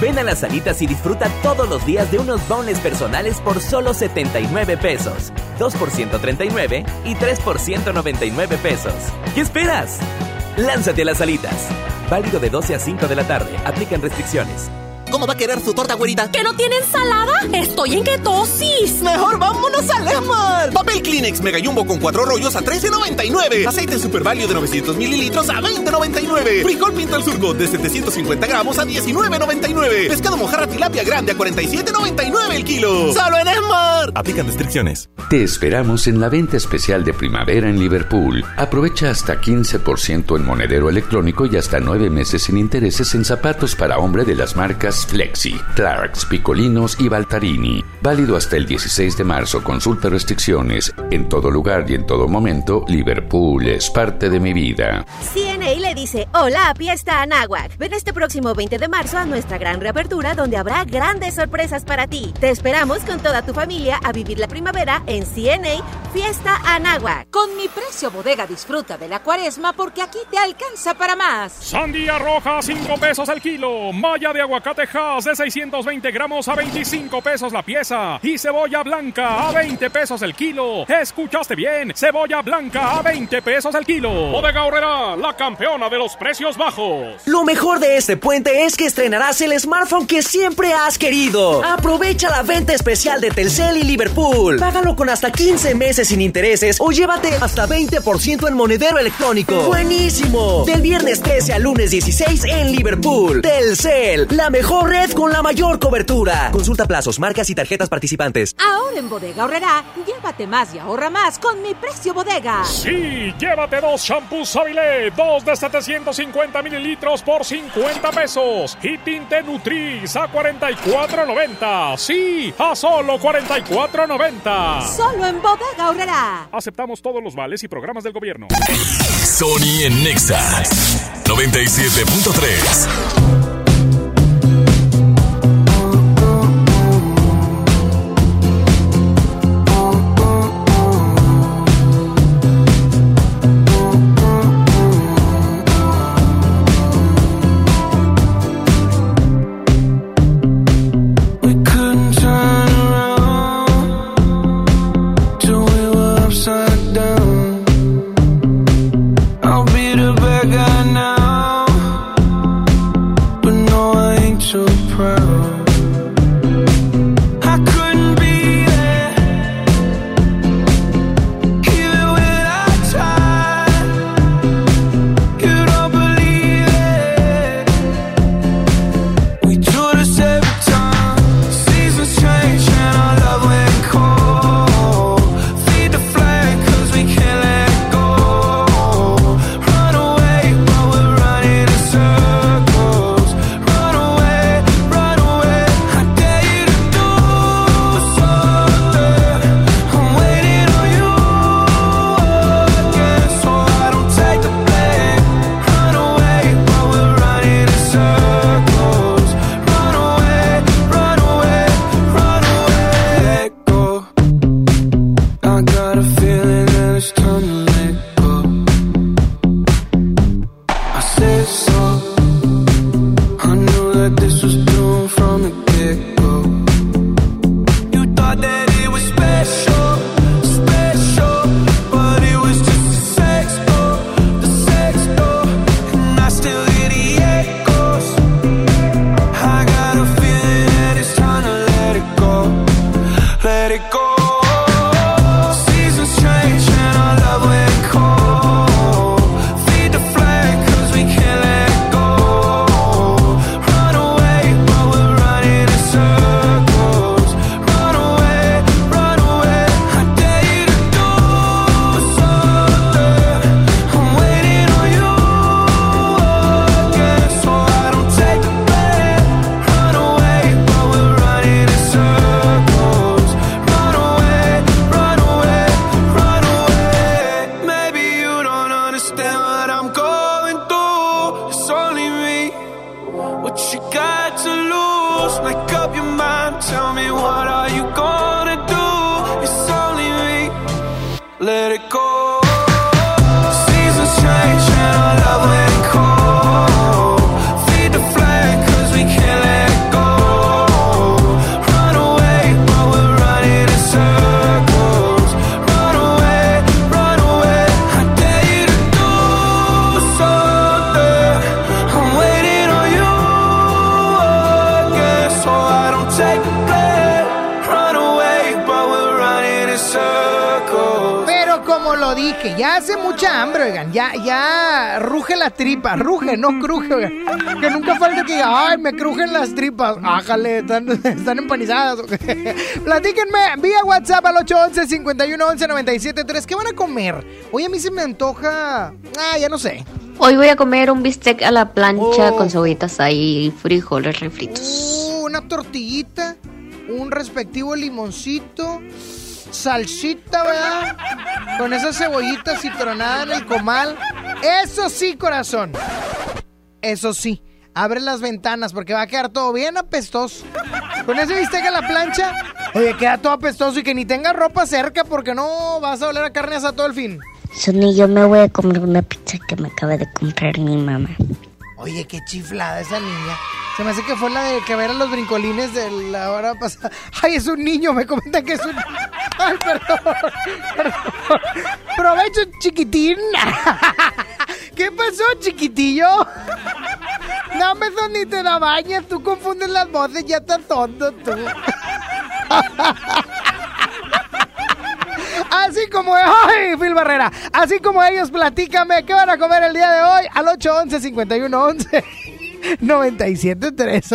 Ven a las salitas y disfruta todos los días de unos boneless personales por solo 79 pesos. 2 por 139 y 3 por 199 pesos. ¿Qué esperas? Lánzate a las salitas. Válido de 12 a 5 de la tarde. Aplican restricciones. ¿Cómo va a querer su torta, güerita? ¿Que no tiene ensalada? Estoy en ketosis. Mejor vámonos a Lemar. Papel Kleenex Mega Jumbo con cuatro rollos a $13.99. Aceite Super Value de 900 mililitros a $20.99. Frijol Pinto al Surgo de 750 gramos a $19.99. Pescado mojarra tilapia grande a $47.99 el kilo. ¡Solo en Esmar! Aplican restricciones. Te esperamos en la venta especial de primavera en Liverpool. Aprovecha hasta 15% en monedero electrónico y hasta 9 meses sin intereses en zapatos para hombre de las marcas Flexi, Clarks, Picolinos y Baltarini. Válido hasta el 16 de marzo. Consulta restricciones. En todo lugar y en todo momento, Liverpool es parte de mi vida. CNA le dice hola a Fiesta Anáhuac. Ven este próximo 20 de marzo a nuestra gran reapertura donde habrá grandes sorpresas para ti. Te esperamos con toda tu familia a vivir la primavera en CNA Fiesta Anáhuac. Con mi precio bodega disfruta de la cuaresma porque aquí te alcanza para más. Sandía roja, 5 pesos el kilo. Malla de aguacate De 620 gramos a 25 pesos la pieza. Y cebolla blanca a 20 pesos el kilo. ¿Escuchaste bien? Cebolla blanca a 20 pesos el kilo. Bodega Horrera, la campeona de los precios bajos. Lo mejor de este puente es que estrenarás el smartphone que siempre has querido. Aprovecha la venta especial de Telcel y Liverpool. Págalo con hasta 15 meses sin intereses o llévate hasta 20% en monedero electrónico. ¡Buenísimo! Del viernes 13 al lunes 16 en Liverpool. Telcel, la mejor red con la mayor cobertura. Consulta plazos, marcas y tarjetas participantes. Ahora en Bodega Horrera, llévate más y ahorra más con mi precio bodega. Sí, llévate dos shampoos Sabilé, dos de 750 mililitros por 50 pesos. Y tinte Nutris a 44.90. Sí, a solo 44.90. Solo en Bodega Horrera. Aceptamos todos los vales y programas del gobierno. Sony en Nexa 97.3. ruge la tripa, ruge, no cruje, oigan. Que nunca falta que diga, ay, me crujen las tripas. Ájale, están, <laughs> están empanizadas. <laughs> Platíquenme vía WhatsApp al 811-511-973. ¿Qué van a comer? Hoy a mí se me antoja. Ah, ya no sé. Hoy voy a comer un bistec a la plancha Oh. con cebollitas ahí y frijoles refritos. Uh, una tortillita, un respectivo limoncito, salsita, ¿verdad? Con esa cebollita citronada en el comal. Eso sí, corazón. Eso sí. Abre las ventanas porque va a quedar todo bien apestoso. Con ese bistec a la plancha, oye, queda todo apestoso y que ni tenga ropa cerca porque no vas a oler a carne asada todo el fin. Sony, yo me voy a comer una pizza que me acaba de comprar mi mamá. Oye, qué chiflada esa niña. Se me hace que fue la de que ver a los brincolines de la hora pasada. Ay, es un niño, me comentan que es un... Ay, perdón. perdón. Provecho, chiquitín. <laughs> ¿Qué pasó, chiquitillo? No me son ni te la bañas, tú confundes las voces, ya estás tonto tú. Así como, ay, Phil Barrera, así como ellos, platícame qué van a comer el día de hoy al 811 5111 973.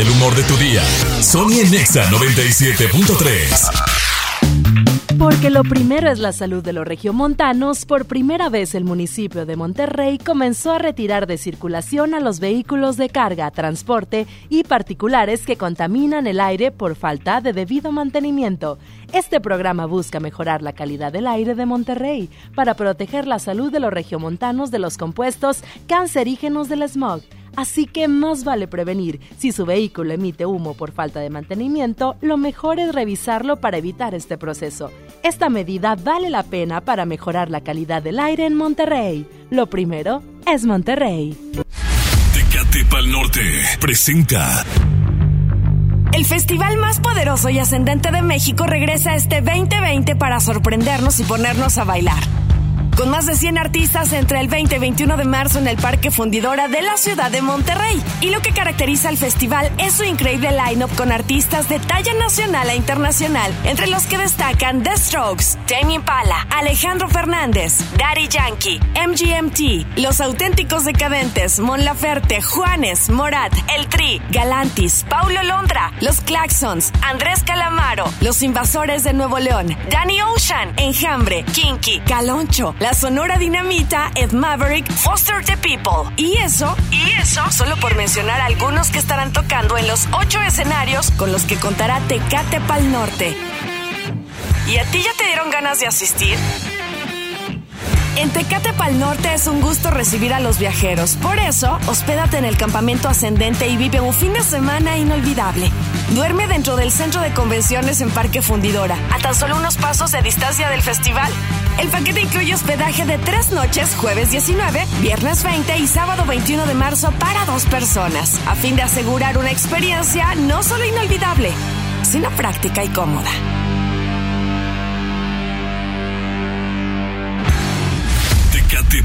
el humor de tu día. Sony Nexa 97.3. Porque lo primero es la salud de los regiomontanos, por primera vez el municipio de Monterrey comenzó a retirar de circulación a los vehículos de carga, transporte y particulares que contaminan el aire por falta de debido mantenimiento. Este programa busca mejorar la calidad del aire de Monterrey para proteger la salud de los regiomontanos de los compuestos cancerígenos del smog. Así que más vale prevenir. Si su vehículo emite humo por falta de mantenimiento, lo mejor es revisarlo para evitar este proceso. Esta medida vale la pena para mejorar la calidad del aire en Monterrey. Lo primero es Monterrey. Tecate Pal Norte presenta El festival más poderoso y ascendente de México regresa este 2020 para sorprendernos y ponernos a bailar. Con más de 100 artistas entre el 20 y 21 de marzo en el Parque Fundidora de la ciudad de Monterrey. Y lo que caracteriza al festival es su increíble line-up con artistas de talla nacional e internacional, entre los que destacan The Strokes, Tame Impala, Alejandro Fernández, Daddy Yankee, MGMT, Los Auténticos Decadentes, Mon Laferte, Juanes, Morat, El Tri, Galantis, Paulo Londra, Los Claxons, Andrés Calamaro, Los Invasores de Nuevo León, Danny Ocean, Enjambre, Kinky, Caloncho, La Sonora Dinamita, Ed Maverick, Foster the People. Y eso, y eso, solo por mencionar algunos que estarán tocando en los ocho escenarios con los que contará Tecate Pal Norte. ¿Y a ti ya te dieron ganas de asistir? En Tecate Pal Norte es un gusto recibir a los viajeros. Por eso, hospédate en el campamento ascendente y vive un fin de semana inolvidable. Duerme dentro del centro de convenciones en Parque Fundidora, a tan solo unos pasos de distancia del festival. El paquete incluye hospedaje de tres noches, jueves 19, viernes 20 y sábado 21 de marzo para dos personas, a fin de asegurar una experiencia no solo inolvidable, sino práctica y cómoda.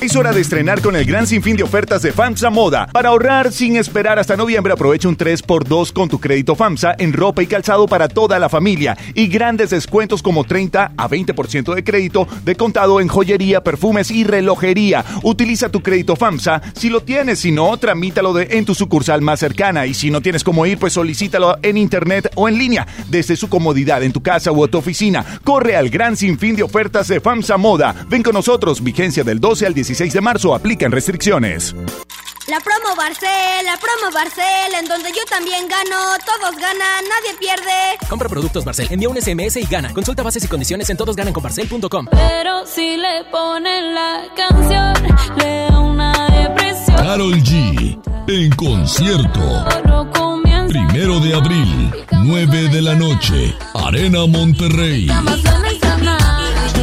Es hora de estrenar con el gran sinfín de ofertas de FAMSA Moda. Para ahorrar sin esperar hasta noviembre, aprovecha un 3x2 con tu crédito FAMSA en ropa y calzado para toda la familia. Y grandes descuentos como 30 a 20% de crédito de contado en joyería, perfumes y relojería. Utiliza tu crédito FAMSA si lo tienes. Si no, tramítalo de, en tu sucursal más cercana. Y si no tienes cómo ir, pues solicítalo en internet o en línea. Desde su comodidad en tu casa o tu oficina. Corre al gran sinfín de ofertas de FAMSA Moda. Ven con nosotros. Vigencia del 12 al 16 de marzo. Aplican restricciones. La promo Barcel, la promo Barcel, en donde yo también gano, todos ganan, nadie pierde. Compra productos Barcel, envía un SMS y gana. Consulta bases y condiciones en todosgananconbarcel.com. Pero si le ponen la canción, le da una depresión. Carol G. En concierto. Primero de abril, 9 de la noche. Arena Monterrey.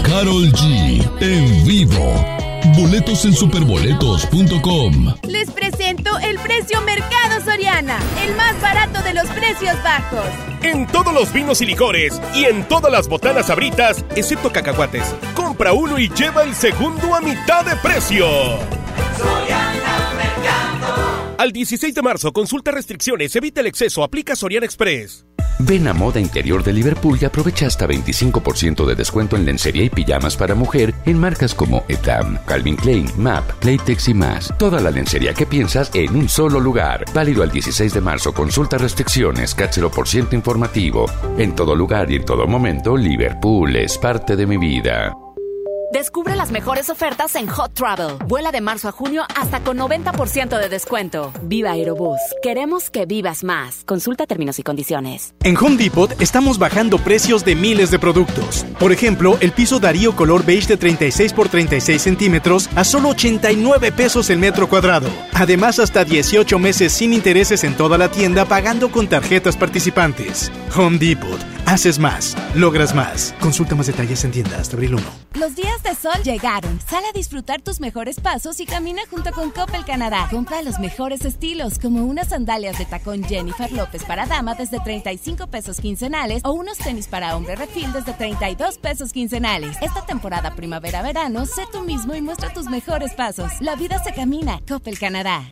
Carol G. En vivo. Boletos en superboletos.com. Les presento el precio Mercado Soriana, el más barato de los precios bajos. En todos los vinos y licores y en todas las botanas abritas, excepto cacahuates. Compra uno y lleva el segundo a mitad de precio. Al 16 de marzo, consulta restricciones, evita el exceso, aplica Soriana Express. Ven a Moda Interior de Liverpool y aprovecha hasta 25% de descuento en lencería y pijamas para mujer en marcas como Etam, Calvin Klein, MAP, Playtex y más. Toda la lencería que piensas en un solo lugar. Válido al 16 de marzo. Consulta restricciones, por ciento informativo. En todo lugar y en todo momento, Liverpool es parte de mi vida. Descubre las mejores ofertas en Hot Travel. Vuela de marzo a junio hasta con 90% de descuento. Viva Aerobús. Queremos que vivas más. Consulta términos y condiciones. En Home Depot estamos bajando precios de miles de productos. Por ejemplo, el piso Darío color beige de 36 por 36 centímetros a solo 89 pesos el metro cuadrado. Además, hasta 18 meses sin intereses en toda la tienda pagando con tarjetas participantes. Home Depot. Haces más. Logras más. Consulta más detalles en tienda hasta abril 1. Los días de sol llegaron. Sal a disfrutar tus mejores pasos y camina junto con Coppel Canadá. Compra los mejores estilos, como unas sandalias de tacón Jennifer López para dama desde 35 pesos quincenales o unos tenis para hombre refil desde 32 pesos quincenales. Esta temporada primavera-verano, sé tú mismo y muestra tus mejores pasos. La vida se camina. Coppel Canadá.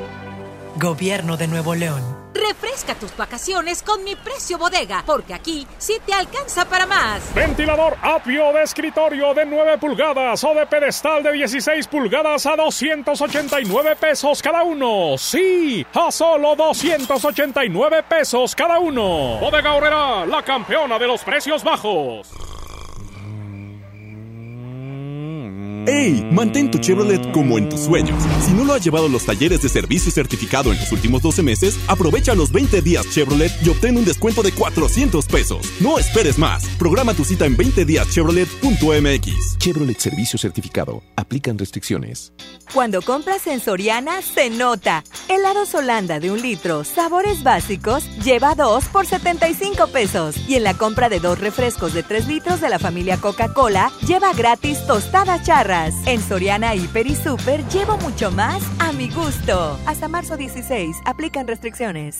Gobierno de Nuevo León. Refresca tus vacaciones con mi precio bodega, porque aquí sí te alcanza para más. Ventilador Apio de escritorio de 9 pulgadas o de pedestal de 16 pulgadas a 289 pesos cada uno. Sí, a solo 289 pesos cada uno. Bodega Horrera, la campeona de los precios bajos. ¡Ey! Mantén tu Chevrolet como en tus sueños. Si no lo has llevado a los talleres de servicio certificado en los últimos 12 meses, aprovecha los 20 días Chevrolet y obtén un descuento de 400 pesos. No esperes más. Programa tu cita en 20díaschevrolet.mx. Chevrolet Servicio Certificado. Aplican restricciones. Cuando compras en Soriana, se nota. Helados Holanda de un litro, sabores básicos, lleva dos por 75 pesos. Y en la compra de dos refrescos de 3 litros de la familia Coca-Cola, lleva gratis tostadas charras. En Soriana, Hiper y Super, llevo mucho más a mi gusto. Hasta marzo 16, aplican restricciones.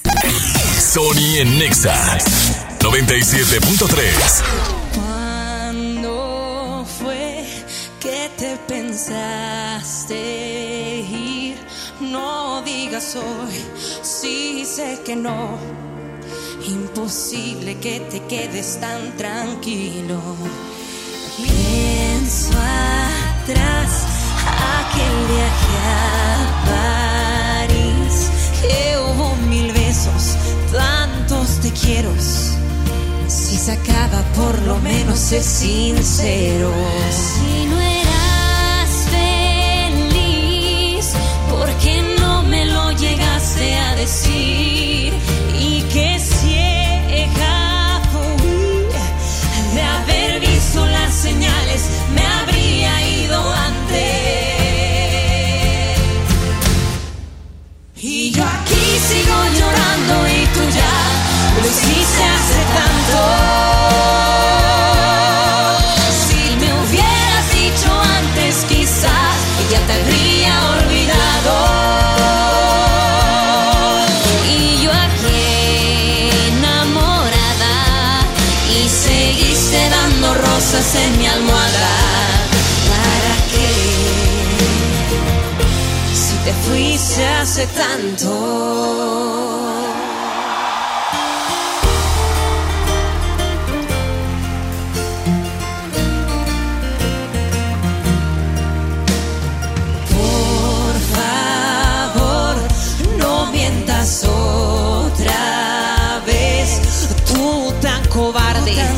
Sony en Nexa 97.3. ¿Cuándo fue que te pensaste ir? No digas hoy, sí sé que no. Imposible que te quedes tan tranquilo. Pienso aquel viaje a París, que hubo mil besos, tantos te quiero. Si se acaba, por lo menos es sincero. Si no eras feliz, ¿por qué no me lo llegaste a decir? Y que ciega fui de haber visto las señales, en mi almohada. ¿Para qué? Si te fuiste hace tanto.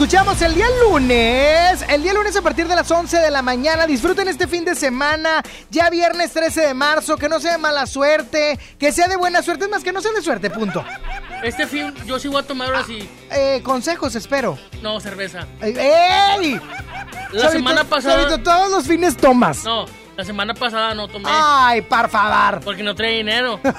Escuchamos el día lunes. El día lunes a partir de las 11 de la mañana. Disfruten este fin de semana. Ya viernes 13 de marzo. Que no sea de mala suerte. Que sea de buena suerte. Es más, que no sea de suerte, punto. Este fin yo sí voy a tomar ahora sí. Eh, consejos, espero. No, cerveza. ¡Ey! La semana pasada. Todos los fines tomas. No, la semana pasada no tomé. Ay, por favor. Porque no trae dinero. <laughs>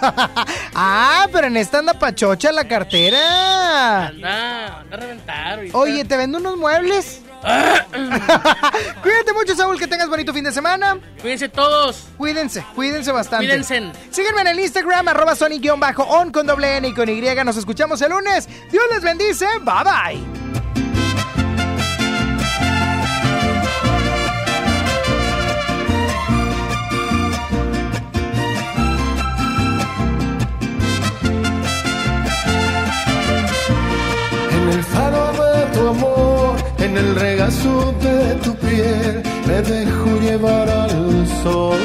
Ah, pero en esta anda pachocha la cartera. Anda, anda a reventar. ahorita. Oye, ¿te vendo unos muebles? <laughs> Cuídate mucho, Saúl, que tengas bonito fin de semana. Cuídense todos. Cuídense, cuídense bastante. Cuídense. Sígueme en el Instagram, arroba Sony-on con doble N y con Y. Nos escuchamos el lunes. Dios les bendice. Bye bye. Dejo llevar al sol.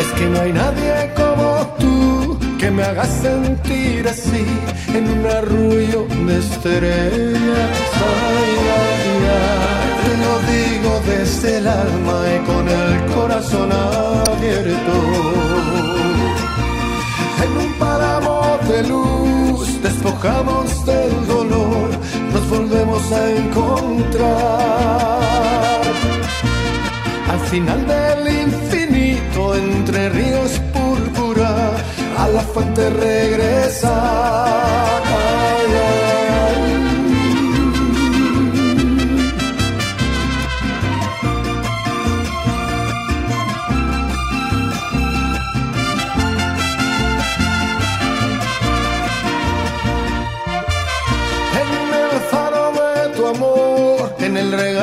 Es que no hay nadie como tú que me haga sentir así en un arrullo de estrellas. Ay, ay, ay, te lo digo desde el alma y con el corazón abierto en un páramo de luz, despojamos del volvemos a encontrar. Al final del infinito, entre ríos púrpura, a la fuente regresar.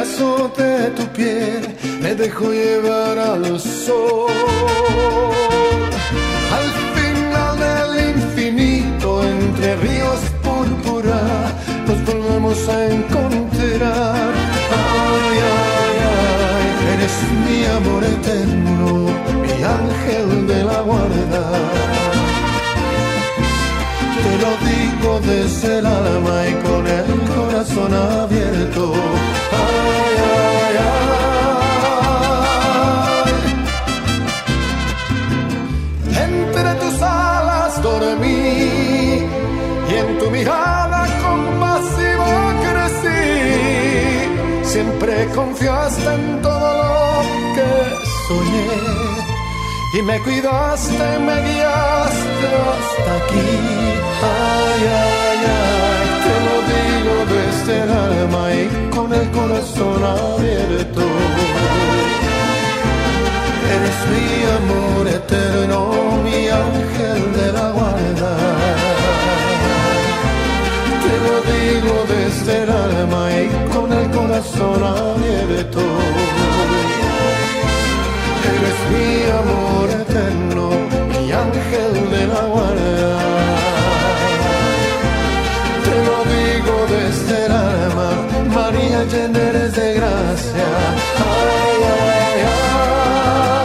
De tu piel, me dejo llevar al sol. Al final del infinito, entre ríos púrpura, nos volvemos a encontrar. Ay, ay, ay, eres mi amor eterno, mi ángel de la guarda. Te lo digo desde el alma y con el corazón abierto. Confiaste en todo lo que soñé y me cuidaste, me guiaste hasta aquí. Ay, ay, ay, te lo digo desde el alma y con el corazón abierto. Eres mi amor eterno, corazón abierto. Eres mi amor eterno, mi ángel de la guarda. Te lo digo desde el alma, María llena eres de gracia. Ay, ay, Sony